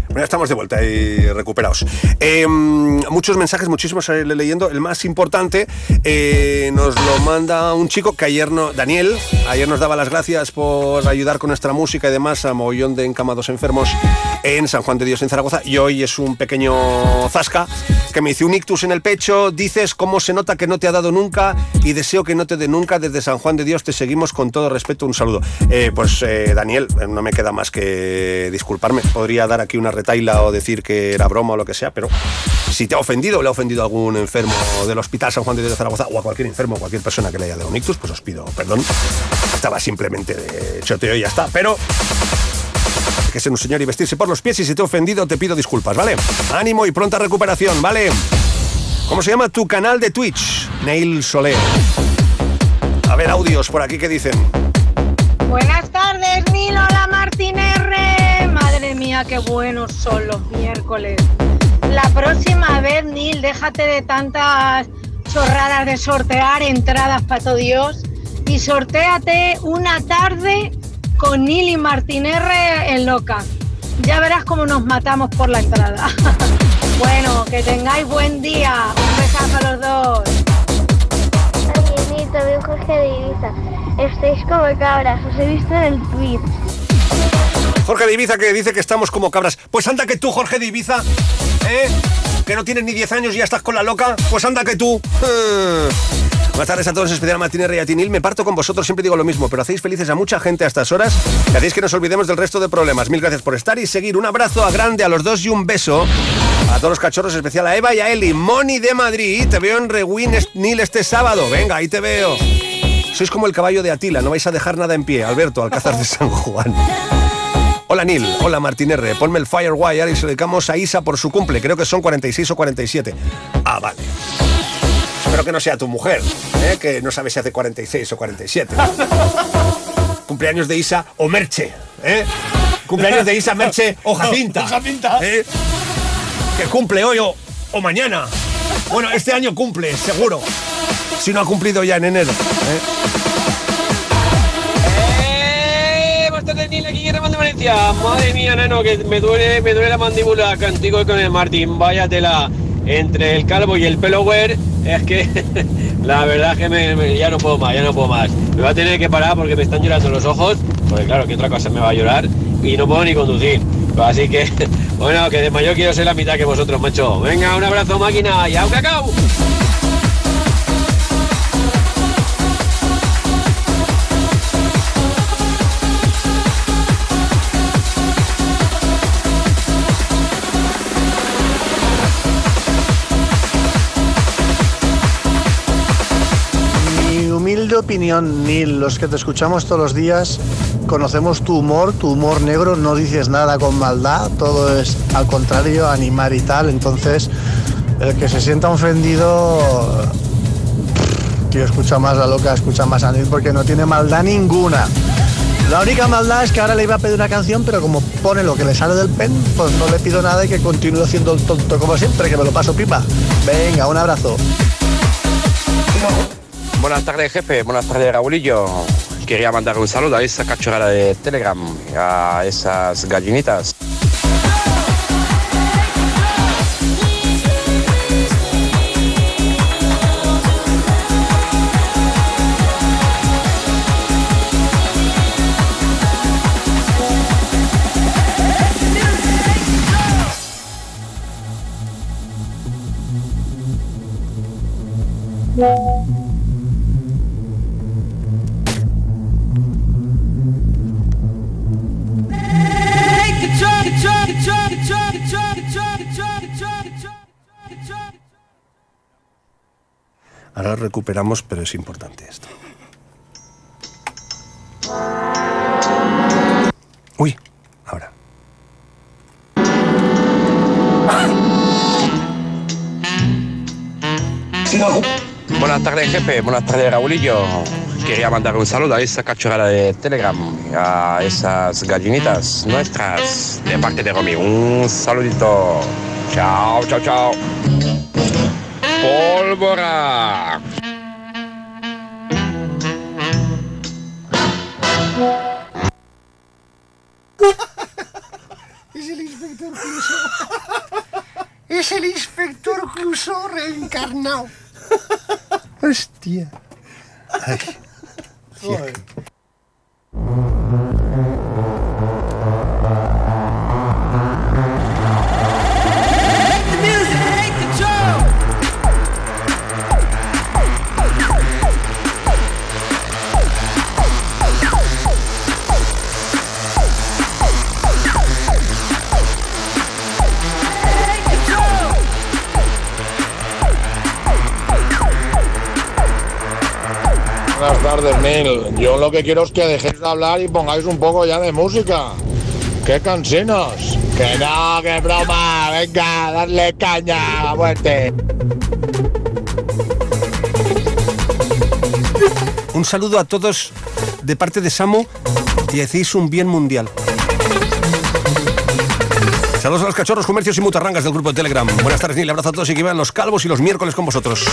Bueno, estamos de vuelta y recuperados. Eh, muchos mensajes, muchísimos eh, leyendo. El más importante eh, nos lo manda un chico que ayer no. Daniel, ayer nos daba las gracias por ayudar con nuestra música y demás a mogollón de encamados enfermos en San Juan de Dios en Zaragoza. Y hoy es un pequeño zasca que me hice un ictus en el pecho. Dices cómo se nota que no te ha dado nunca y deseo que no te dé nunca. Desde San Juan de Dios te seguimos con todo respeto. Un saludo. Eh, pues eh, Daniel, eh, no me queda más que disculparme. Podría dar aquí una retaila o decir que era broma o lo que sea, pero si te ha ofendido o le ha ofendido a algún enfermo del Hospital San Juan de Dios de Zaragoza o a cualquier enfermo, cualquier persona que le haya dado un ictus, pues os pido perdón. Estaba simplemente de choteo y ya está. Pero que ser un señor y vestirse por los pies y si te he ofendido te pido disculpas, ¿vale? Ánimo y pronta recuperación, ¿vale? ¿Cómo se llama tu canal de Twitch? Neil Soler. A ver, audios por aquí que dicen. Buenas tardes, Nilo, la Martín R. Madre mía, qué buenos son los miércoles. La próxima vez, Nil, déjate de tantas chorradas de sortear entradas para todo Dios y sortéate una tarde con Nil y Martín R en loca. Ya verás cómo nos matamos por la entrada. bueno, que tengáis buen día. Un besazo a los dos. Soy Jorge de Ibiza. Estáis como cabras, os he visto en el tweet. Jorge de Ibiza que dice que estamos como cabras. Pues anda que tú, Jorge de Ibiza, ¿eh? Que no tienes ni 10 años y ya estás con la loca. Pues anda que tú. Eh. Buenas tardes a todos, especial Martínez y a Tinil. Me parto con vosotros, siempre digo lo mismo, pero hacéis felices a mucha gente a estas horas y hacéis que nos olvidemos del resto de problemas. Mil gracias por estar y seguir. Un abrazo a grande a los dos y un beso a todos los cachorros, especial a Eva y a Eli. Moni de Madrid, te veo en Rewind Nil este sábado. Venga, ahí te veo. Sois como el caballo de Atila, no vais a dejar nada en pie. Alberto, Alcázar de San Juan. Hola Nil, hola Martín R. Ponme el Firewire y se dedicamos a Isa por su cumple. Creo que son 46 o 47. Ah, vale. Espero que no sea tu mujer, ¿eh? que no sabes si hace 46 o 47. Cumpleaños de Isa o Merche. ¿eh? Cumpleaños de Isa, Merche o Jacinta. Jacinta. ¿eh? Que cumple hoy o, o mañana. Bueno, este año cumple, seguro. Si no ha cumplido ya en enero. ¿eh? ¡Eh! Valencia. Madre mía, nano, que me duele, me duele la mandíbula contigo y con el Martín. Vaya tela. Entre el calvo y el pelo wear, es que la verdad es que me- ya no puedo más, ya no puedo más. Me va a tener que parar porque me están llorando los ojos, porque claro, que otra cosa me va a llorar y no puedo ni conducir. Así que, bueno, que de mayor quiero ser la mitad que vosotros, macho. Venga, un abrazo, máquina, y au cacao. Humilde opinión, Neil, los que te escuchamos todos los días, conocemos tu humor, tu humor negro, no dices nada con maldad, todo es al contrario, animar y tal, entonces el que se sienta ofendido, tío, escucha más a loca, escucha más a Neil porque no tiene maldad ninguna. La única maldad es que ahora le iba a pedir una canción, pero como pone lo que le sale del pen, pues no le pido nada y que continúe haciendo el tonto como siempre, que me lo paso pipa. Venga, un abrazo. Buenas tardes, jefe. Buenas tardes, Raulillo. Quería mandar un saludo a esa cachorrada de Telegram, a esas gallinitas. Ahora recuperamos, pero es importante esto. Uy, ahora. Buenas tardes, jefe. Buenas tardes, Raulillo. Quería mandar un saludo a esa cachorrada de Telegram, a esas gallinitas nuestras, de parte de Romy. Un saludito. Chao, chao, chao. Pólvora. Inspector Clouseau. Es el inspector Clouseau reencarnado. Hostia. Ay. Joder. Buenas tardes, Neil. Yo lo que quiero es que dejéis de hablar y pongáis un poco ya de música. ¡Qué cansinos! ¡Que no, que broma! ¡Venga, darle caña a la muerte! Un saludo a todos de parte de Samu y hacéis un bien mundial. Saludos a los cachorros, comercios y mutarrangas del grupo de Telegram. Buenas tardes, Neil. Abrazo a todos y que vean los calvos y los miércoles con vosotros.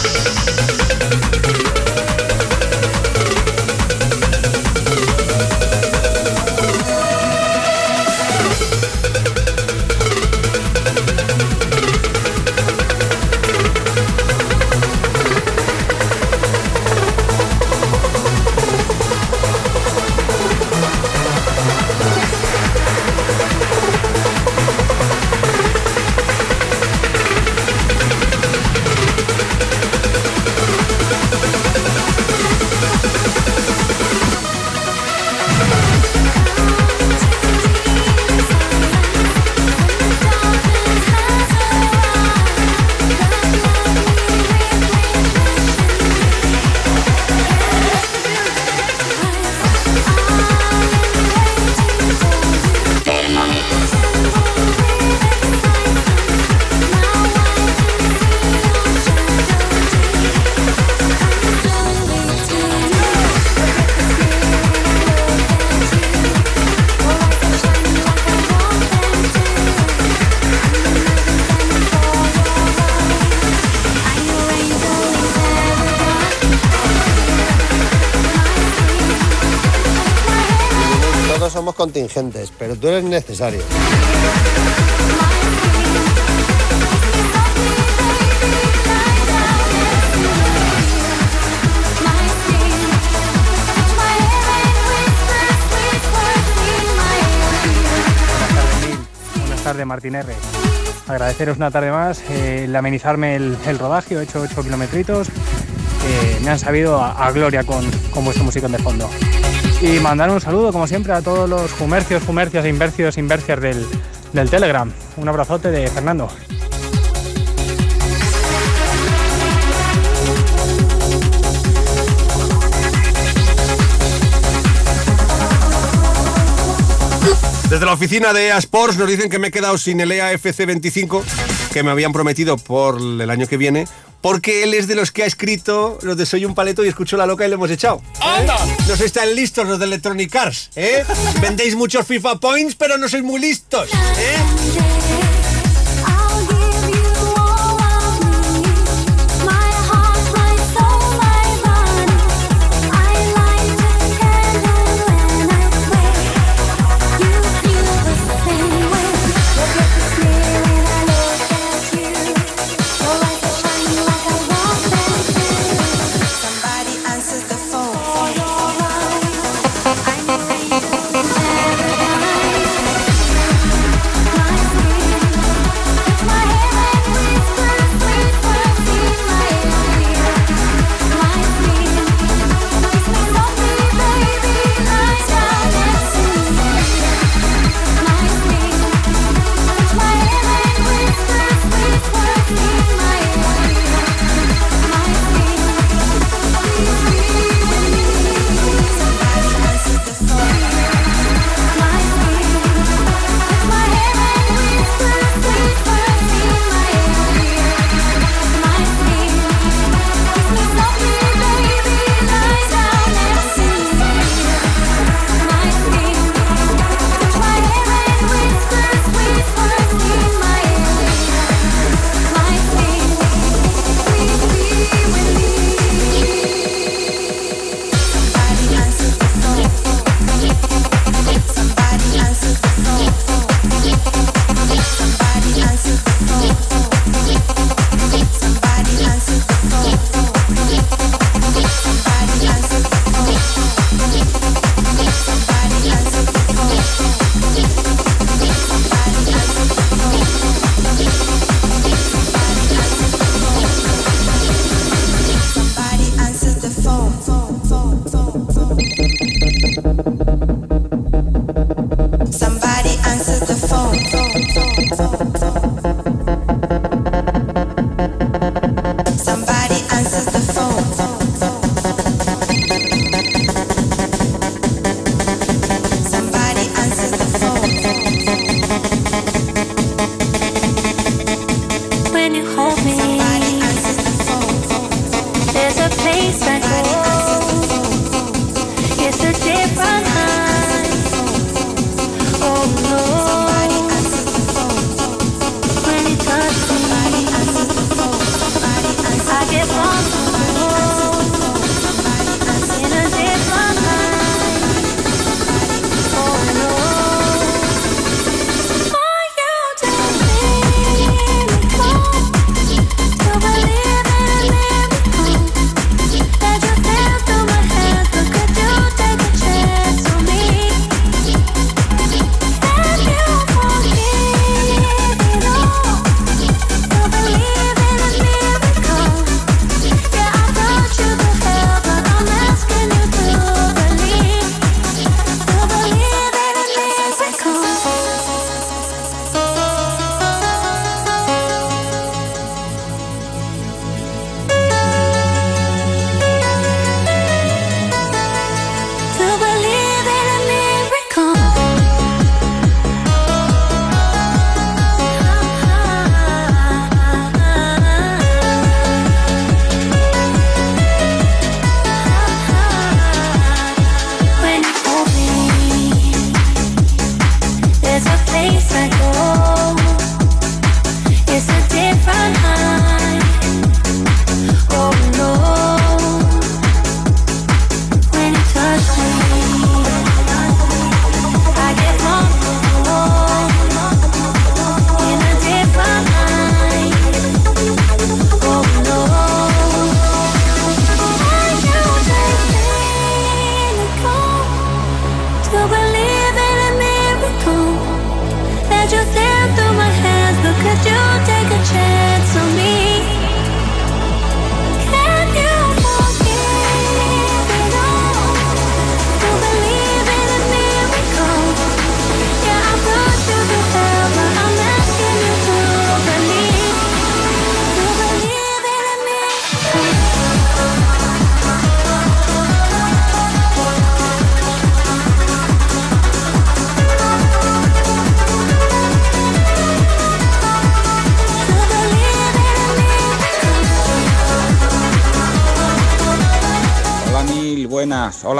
Agradeceros una tarde más eh, el amenizarme el, el rodaje, he hecho 8 kilometritos. eh, me han sabido a, gloria con, con vuestro música de fondo. Y mandar un saludo, como siempre, a todos los comercios, comercios, inversios, inversias del, del Telegram. Un abrazote de Fernando. Desde la oficina de EA Sports nos dicen que me he quedado sin el E EA FC25 que me habían prometido por el año que viene, porque él es de los que ha escrito los de Soy un paleto y escucho la loca y le hemos echado. ¡Anda! No sois tan listos los de Electronic Arts, ¿eh? Vendéis muchos FIFA Points, pero no sois muy listos, ¿eh?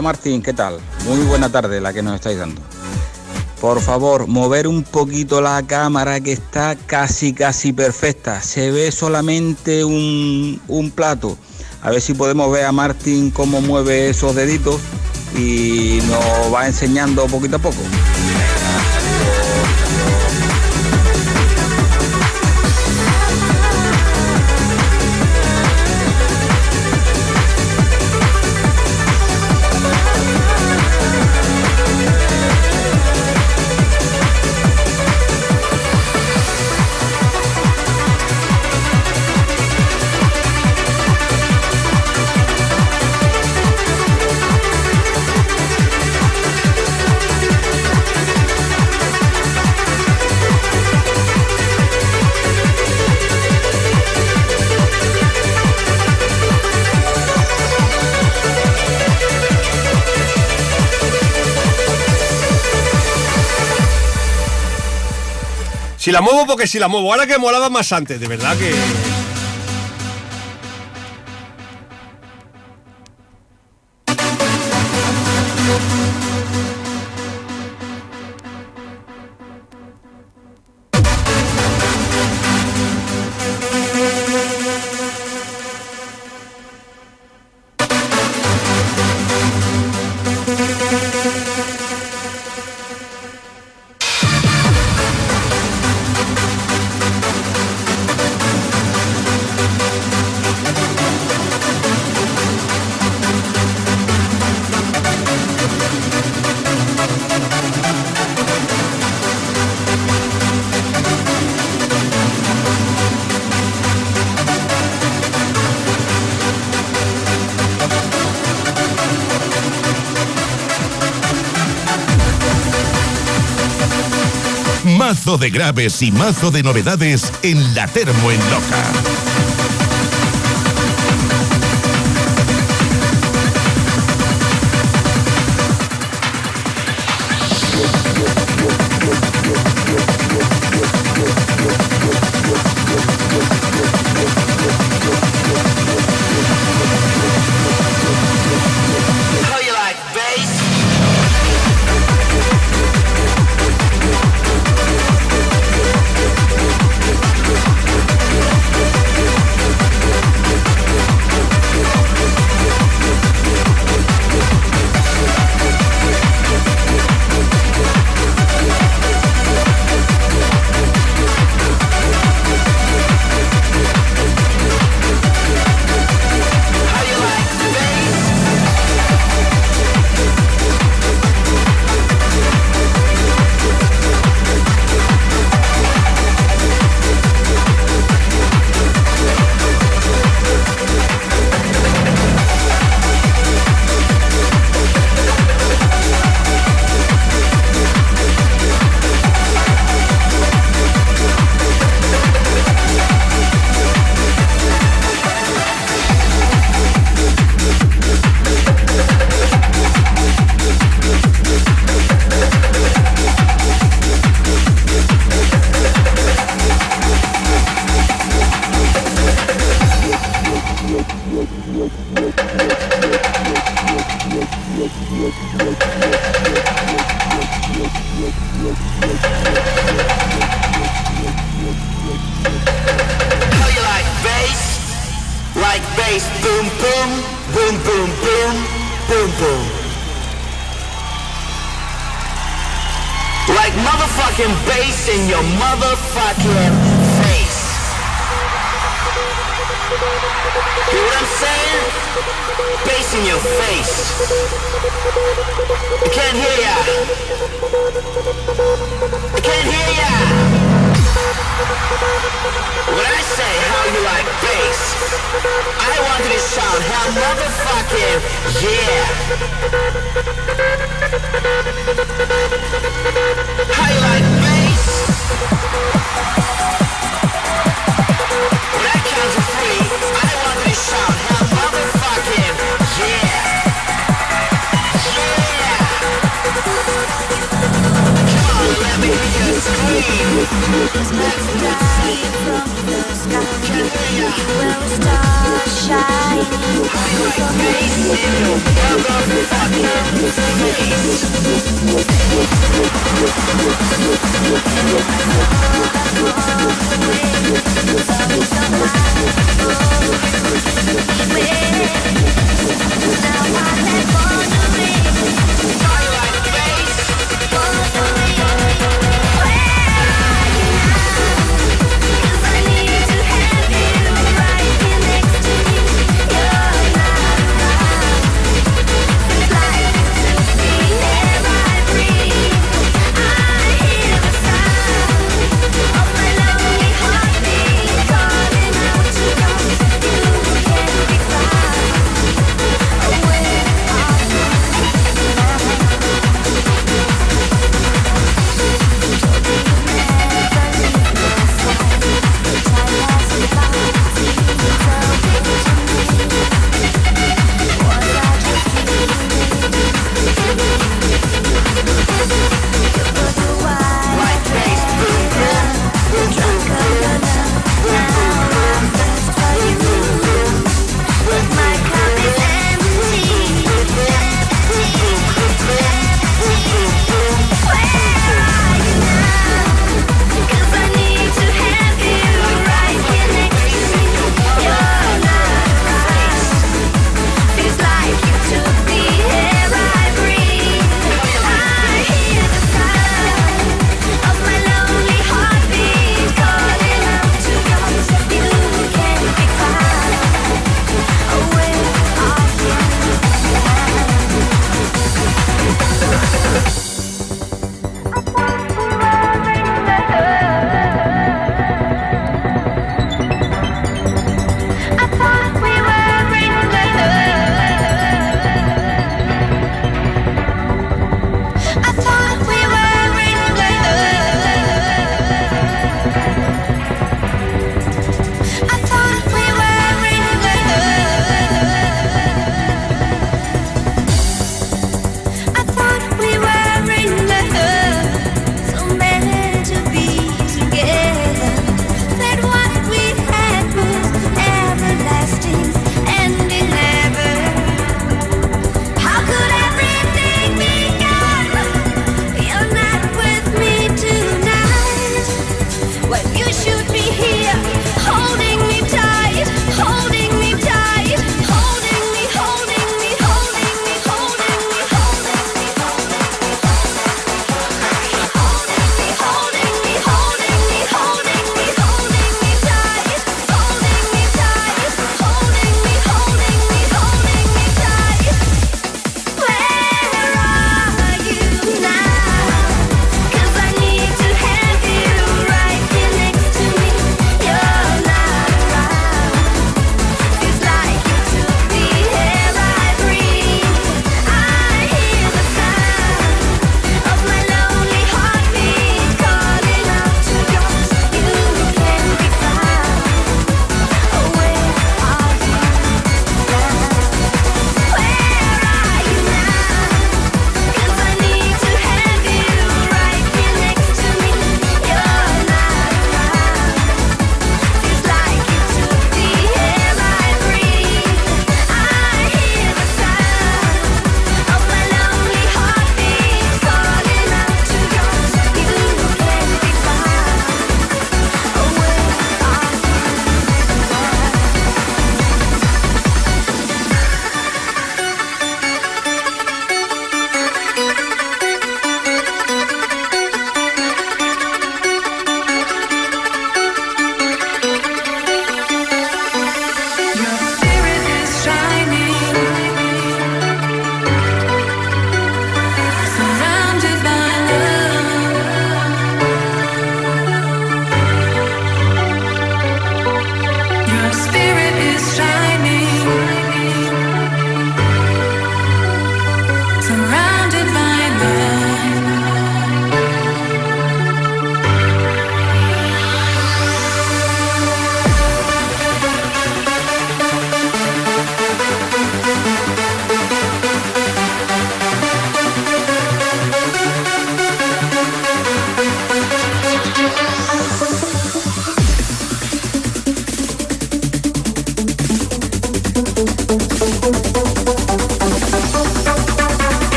Martín, ¿qué tal? Muy buena tarde la que nos estáis dando. Por favor, mover un poquito la cámara que está casi casi perfecta. Se ve solamente un, un plato. A ver si podemos ver a Martín cómo mueve esos deditos y nos va enseñando poquito a poco. Si la muevo porque si la muevo. Ahora que molaba más antes, de verdad que. De graves y mazo de novedades en la Termo en Loca.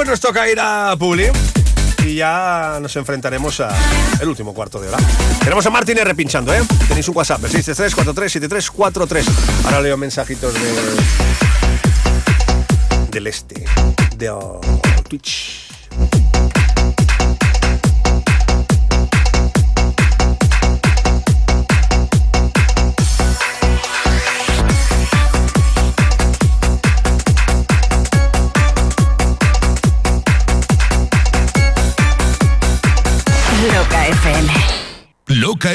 Pues nos toca ir a Publi y ya nos enfrentaremos a el último cuarto de hora. Tenemos a Martín R pinchando, ¿eh? Tenéis un WhatsApp, el 633-437343. Ahora leo mensajitos de, del este, de oh, Twitch.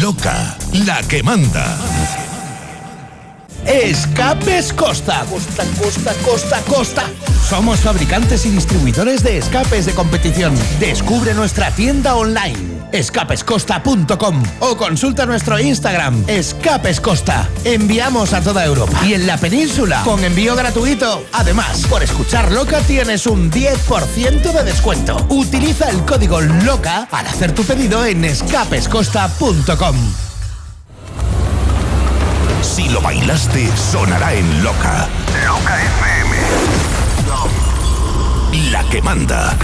Loca, la que manda. Escapes Costa. Costa, Costa, Costa, Costa. Somos fabricantes y distribuidores de escapes de competición. Descubre nuestra tienda online, escapescosta.com o consulta nuestro Instagram, Escapes Costa. Enviamos a toda Europa y en la península con envío gratuito. Además, por escuchar Loca tienes un 10% de descuento. Utiliza el código LOCA para hacer tu pedido en escapescosta.com. Si lo bailaste, sonará en Loca. Loca FM. La que manda.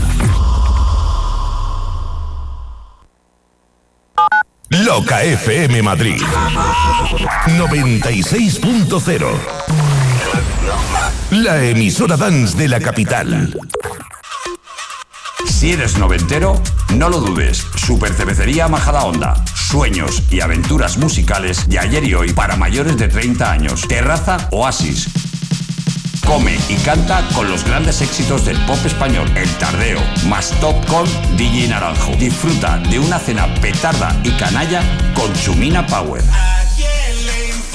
Loca Madrid. 96.0. La emisora dance de la capital. Si eres noventero, no lo dudes. Super Cervecería Majada Onda. Sueños y aventuras musicales de ayer y hoy para mayores de 30 años. Terraza Oasis. Come y canta con los grandes éxitos del pop español. El Tardeo, más top con DJ Naranjo. Disfruta de una cena petarda y canalla con Chumina Power.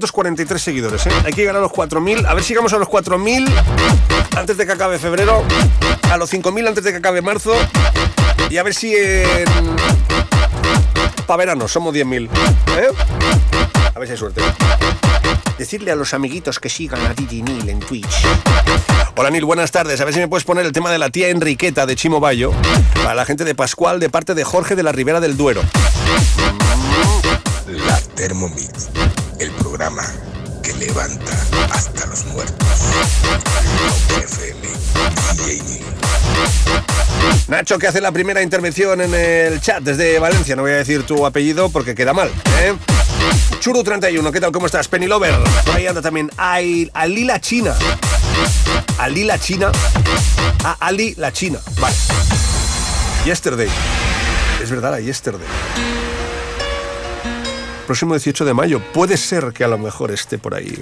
3.843 seguidores, ¿eh? Hay que llegar a los 4.000. A ver si llegamos a los 4.000 antes de que acabe febrero. A los 5.000 antes de que acabe marzo. Y a ver si en... Para somos 10.000. ¿eh? A ver si hay suerte. Decirle a los amiguitos que sigan a Didi Neil en Twitch. Hola Nil, buenas tardes. A ver si me puedes poner el tema de la tía Enriqueta de Chimo Bayo para la gente de Pascual de parte de Jorge de la Ribera del Duero. La Thermomix, que levanta hasta los muertos. Nacho, que hace la primera intervención en el chat desde Valencia. No voy a decir tu apellido porque queda mal. ¿eh? Churu31, ¿qué tal? ¿Cómo estás? Penny Lover. Ahí anda también. Ay, Ali la China. Ali la China. Ah, Ali la China. Vale. Yesterday. Es verdad, la Yesterday. Próximo 18 de mayo. Puede ser que a lo mejor esté por ahí.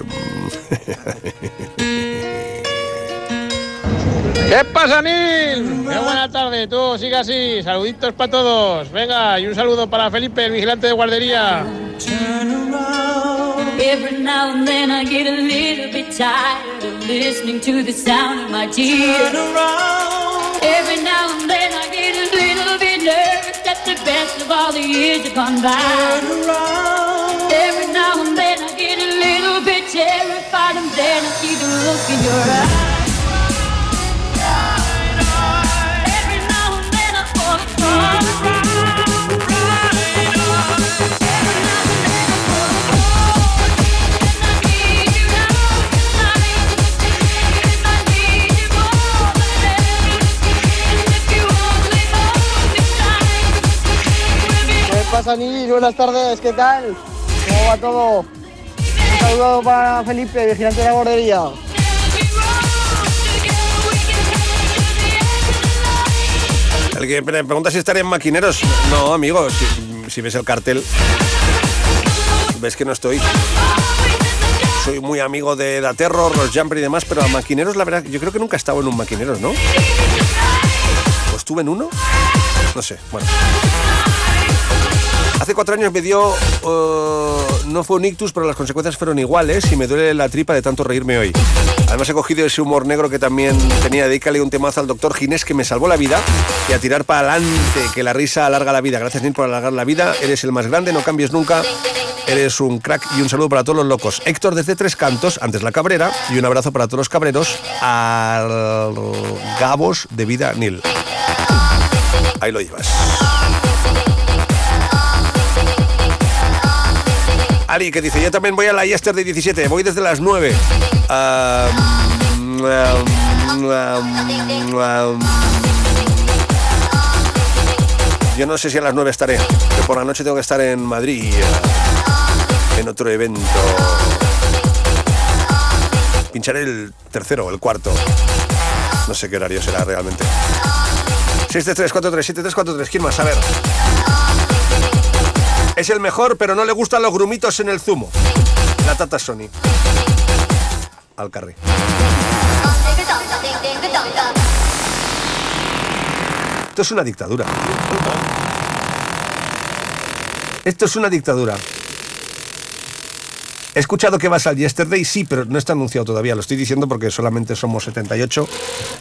¿Qué pasa, Nil? Qué buena tarde, tú, sigue así. Saluditos para todos. Venga, y un saludo para Felipe, el vigilante de guardería. Every now and then I get a little bit tired of listening to the sound of my tears. Every now and then I get a little nervous that the best of all the years have gone by. Every now and then I get a little bit terrified and then I see the look in your eyes. Every now and then I fall ¿Qué pasa, Nil? Buenas tardes, ¿qué tal? ¿Cómo va todo? Un saludo para Felipe, vigilante de la guardería. El que me pregunta si estaré en maquineros. No, amigo, si, ves el cartel, ves que no estoy. Soy muy amigo de Da Terror, los Jumper y demás, pero a maquineros, la verdad, yo creo que nunca he estado en un maquineros, ¿no? ¿O estuve en uno? No sé, bueno. Hace cuatro años me dio. eh, no fue un ictus, pero las consecuencias fueron iguales y me duele la tripa de tanto reírme hoy. Además, he cogido ese humor negro que también tenía. Dedícale un temazo al doctor Ginés que me salvó la vida y a tirar para adelante, que la risa alarga la vida. Gracias, Neil, por alargar la vida. Eres el más grande, no cambies nunca. Eres un crack y un saludo para todos los locos. Héctor desde Tres Cantos, antes la cabrera, y un abrazo para todos los cabreros. Al Gabos de vida, Nil. Ahí lo llevas. Ali, que dice, yo también voy a la Yesterday 17, voy desde las 9. Ah, mm, ah, mm, ah, mm, ah, mm. Yo no sé si a las 9 estaré, que por la noche tengo que estar en Madrid, ah, en otro evento. Pincharé el tercero el cuarto. No sé qué horario será realmente. 633-437-343, ¿quién más? A ver. Es el mejor, pero no le gustan los grumitos en el zumo. La tata Sony. Al carré. Esto es una dictadura. Esto es una dictadura. He escuchado que vas al Yesterday, sí, pero no está anunciado todavía. Lo estoy diciendo porque solamente somos 78.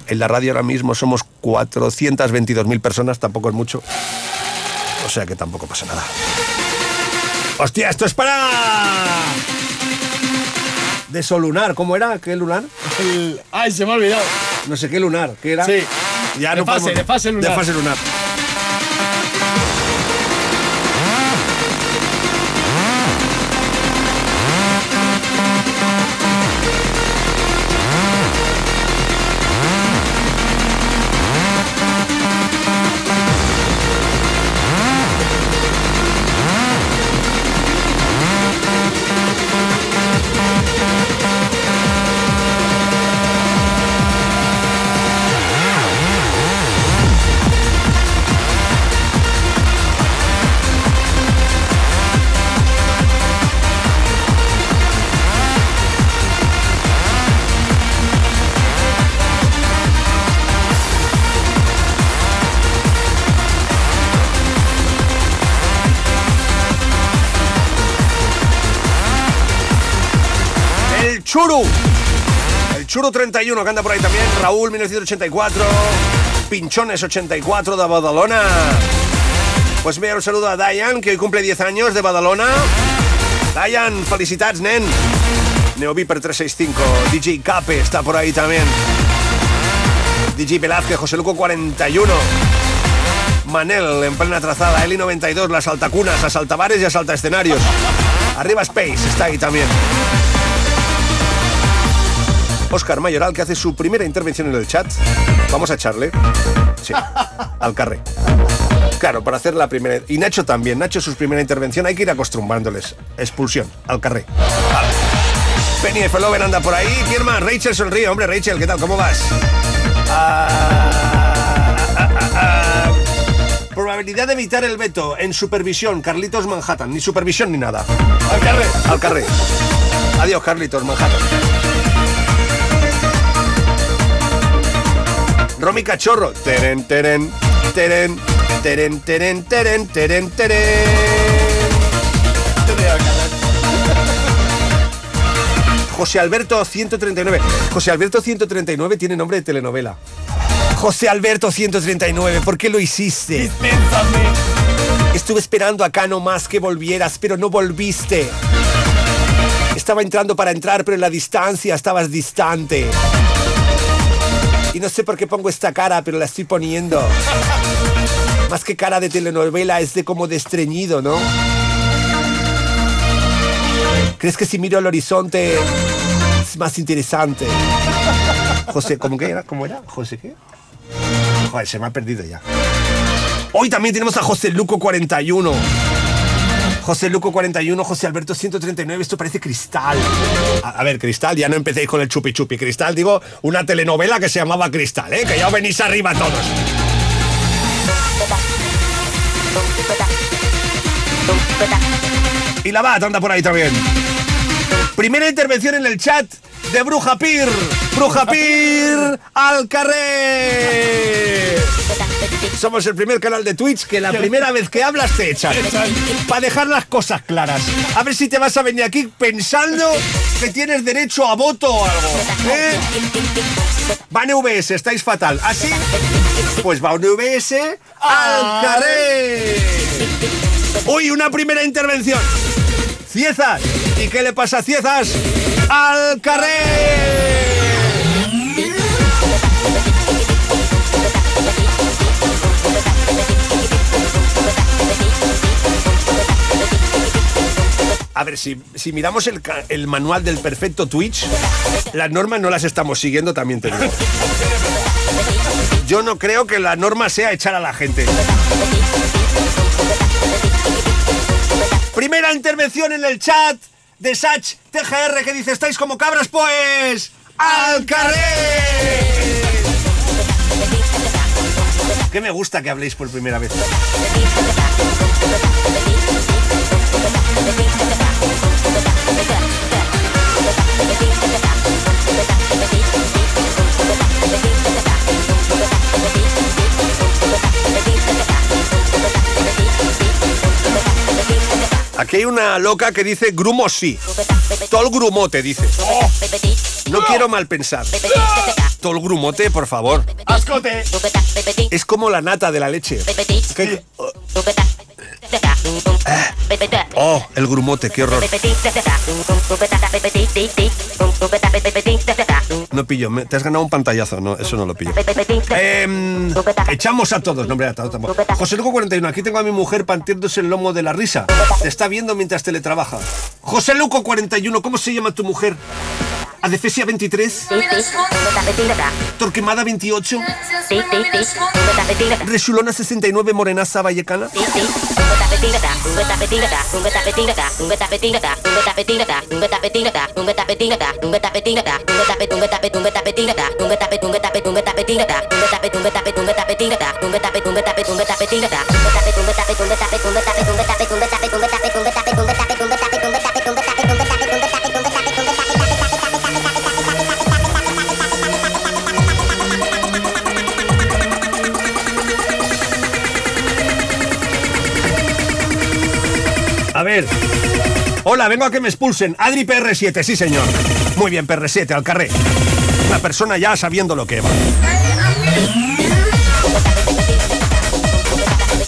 En la radio ahora mismo somos 422.000 personas, tampoco es mucho. O sea que tampoco pasa nada. ¡Hostia, esto es para... De Solunar, ¿cómo era? ¿Qué lunar? Ay, se me ha olvidado. No sé qué lunar, ¿qué era? Sí. Ya De no fase, podemos- de fase lunar. De fase lunar. El Churu 31 que anda por ahí también. Raúl 1984. Pinchones 84 de Badalona. Pues mira, un saludo a Dayan, que hoy cumple 10 años de Badalona. Dayan, felicitats, nen. Neoviper 365. DJ Cape está por ahí también. DJ Velázquez, José Luco 41. Manel en plena trazada, Eli 92, las altacunas, las altabares y las escenarios. Arriba Space está ahí también. Oscar Mayoral, que hace su primera intervención en el chat. Vamos a echarle. Sí, al carré. Claro, para hacer la primera. Y Nacho también. Nacho, su primera intervención, hay que ir acostumbrándoles. Expulsión, al carré. Vale. Penny F. Loven anda por ahí. ¿Quién más? Rachel sonríe. Hombre, Rachel, ¿qué tal? ¿Cómo vas? Ah, ah, ah. Probabilidad de evitar el veto en supervisión, Carlitos Manhattan. Ni supervisión ni nada. Al carré. Al carré. Adiós, Carlitos Manhattan. Romy Cachorro. Teren, teren, teren, teren, teren, teren, teren, teren. José Alberto 139. José Alberto 139 tiene nombre de telenovela. José Alberto 139, ¿por qué lo hiciste? Estuve esperando acá nomás que volvieras, pero no volviste. Estaba entrando para entrar, pero en la distancia estabas distante. Y no sé por qué pongo esta cara, pero la estoy poniendo. Más que cara de telenovela, es de como de estreñido, ¿no? ¿Crees que si miro al horizonte es más interesante? José, ¿cómo que era? ¿Cómo era? ¿José qué? Joder, se me ha perdido ya. Hoy también tenemos a José Luco 41. José Luco 41, José Alberto 139, esto parece Cristal. A, a ver, Cristal, ya no empecéis con el chupi chupi. Cristal, digo, una telenovela que se llamaba Cristal, ¿eh? Que ya venís arriba todos. Y la bat anda por ahí también. Primera intervención en el chat de Bruja Pir. Bruja Pir al carré. Somos el primer canal de Twitch que la primera vez que hablas te echan. Para dejar las cosas claras. A ver si te vas a venir aquí pensando que tienes derecho a voto o algo. ¿eh? Van VS, estáis fatal. Así, pues va un VS al carré. Uy, una primera intervención. Ciezas. ¿Y qué le pasa a Ciezas? Al. A ver, si, si miramos el, el manual del perfecto Twitch, las normas no las estamos siguiendo, también te digo. Yo no creo que la norma sea echar a la gente. Primera intervención en el chat de Sach TGR que dice, ¿estáis como cabras? Pues... ¡Al carré! Que me gusta que habléis por primera vez. Aquí hay una loca que dice grumo sí. Tol grumote dice. No quiero mal pensar. Tol grumote, por favor. ¡Ascote! Es como la nata de la leche. Oh, el grumote, qué horror. No pillo, me- te has ganado un pantallazo, no, eso no lo pillo. Em, echamos a todos, nombre. José Luco 41, aquí tengo a mi mujer partiéndose el lomo de la risa. Te está viendo mientras teletrabaja. José Luco 41, ¿cómo se llama tu mujer? Adefesia 23, Torquemada 28, Resulona 69, Morenaza Vallecana. Hola, vengo a que me expulsen. Adri PR7, sí señor. Muy bien, PR7, al carré. Una persona ya sabiendo lo que va.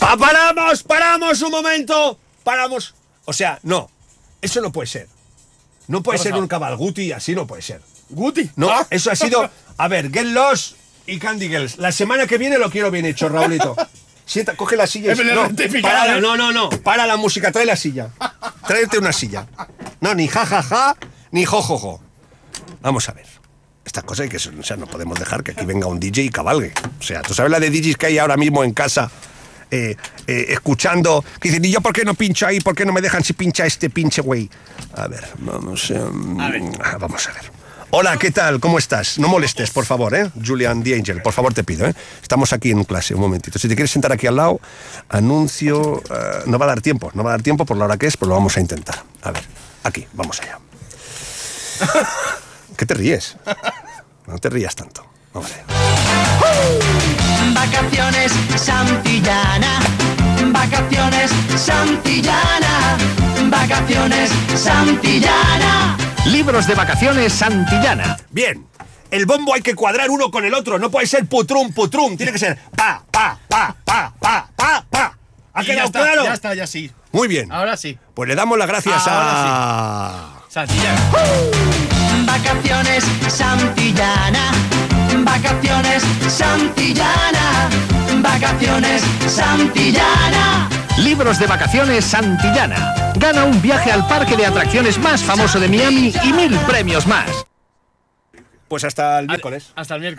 Pa- ¡Paramos! ¡Paramos un momento! ¡Paramos! O sea, no. Eso no puede ser. No puede ¿Qué ha ser un cabalguti, así no puede ser. ¿Guti? No, Ah. eso ha sido. A ver, Get Lost y Candy Girls. La semana que viene lo quiero bien hecho, Raulito. Sienta, coge la silla y no, no, no, no. Para la música, trae la silla. Tráete una silla. No, ni ja, ja, ja, ni jo, jo, jo. Vamos a ver. Estas cosas hay que. O sea, no podemos dejar que aquí venga un DJ y cabalgue. O sea, tú sabes la de DJs que hay ahora mismo en casa. eh, eh, escuchando que dicen, ¿y yo por qué no pincho ahí? ¿Por qué no me dejan si pincha este pinche güey? A ver, vamos a, vamos a ver. Hola, ¿qué tal? ¿Cómo estás? No molestes, por favor, ¿eh? Julian Angel, por favor, te pido, ¿eh? Estamos aquí en clase, un momentito. Si te quieres sentar aquí al lado, anuncio... eh, no va a dar tiempo, no va a dar tiempo por la hora que es, pero lo vamos a intentar. A ver, aquí, vamos allá. ¿Qué te ríes? No te rías tanto. Vamos allá. Vacaciones Santillana. Vacaciones Santillana. Vacaciones Santillana. Libros de vacaciones Santillana. Bien. El bombo hay que cuadrar uno con el otro. No puede ser putrum, putrum. Tiene que ser pa, pa, pa, pa, pa, pa, pa. ¿Ha Y ya quedado está, claro? Ya está, ya sí. Muy bien. Ahora sí. Pues le damos las gracias Ahora a... Santillana. Vacaciones Santillana. Vacaciones Santillana. Vacaciones Santillana. Libros de vacaciones Santillana. Gana un viaje al parque de atracciones más famoso de Miami y mil premios más. Pues hasta el miércoles. Hasta el miércoles.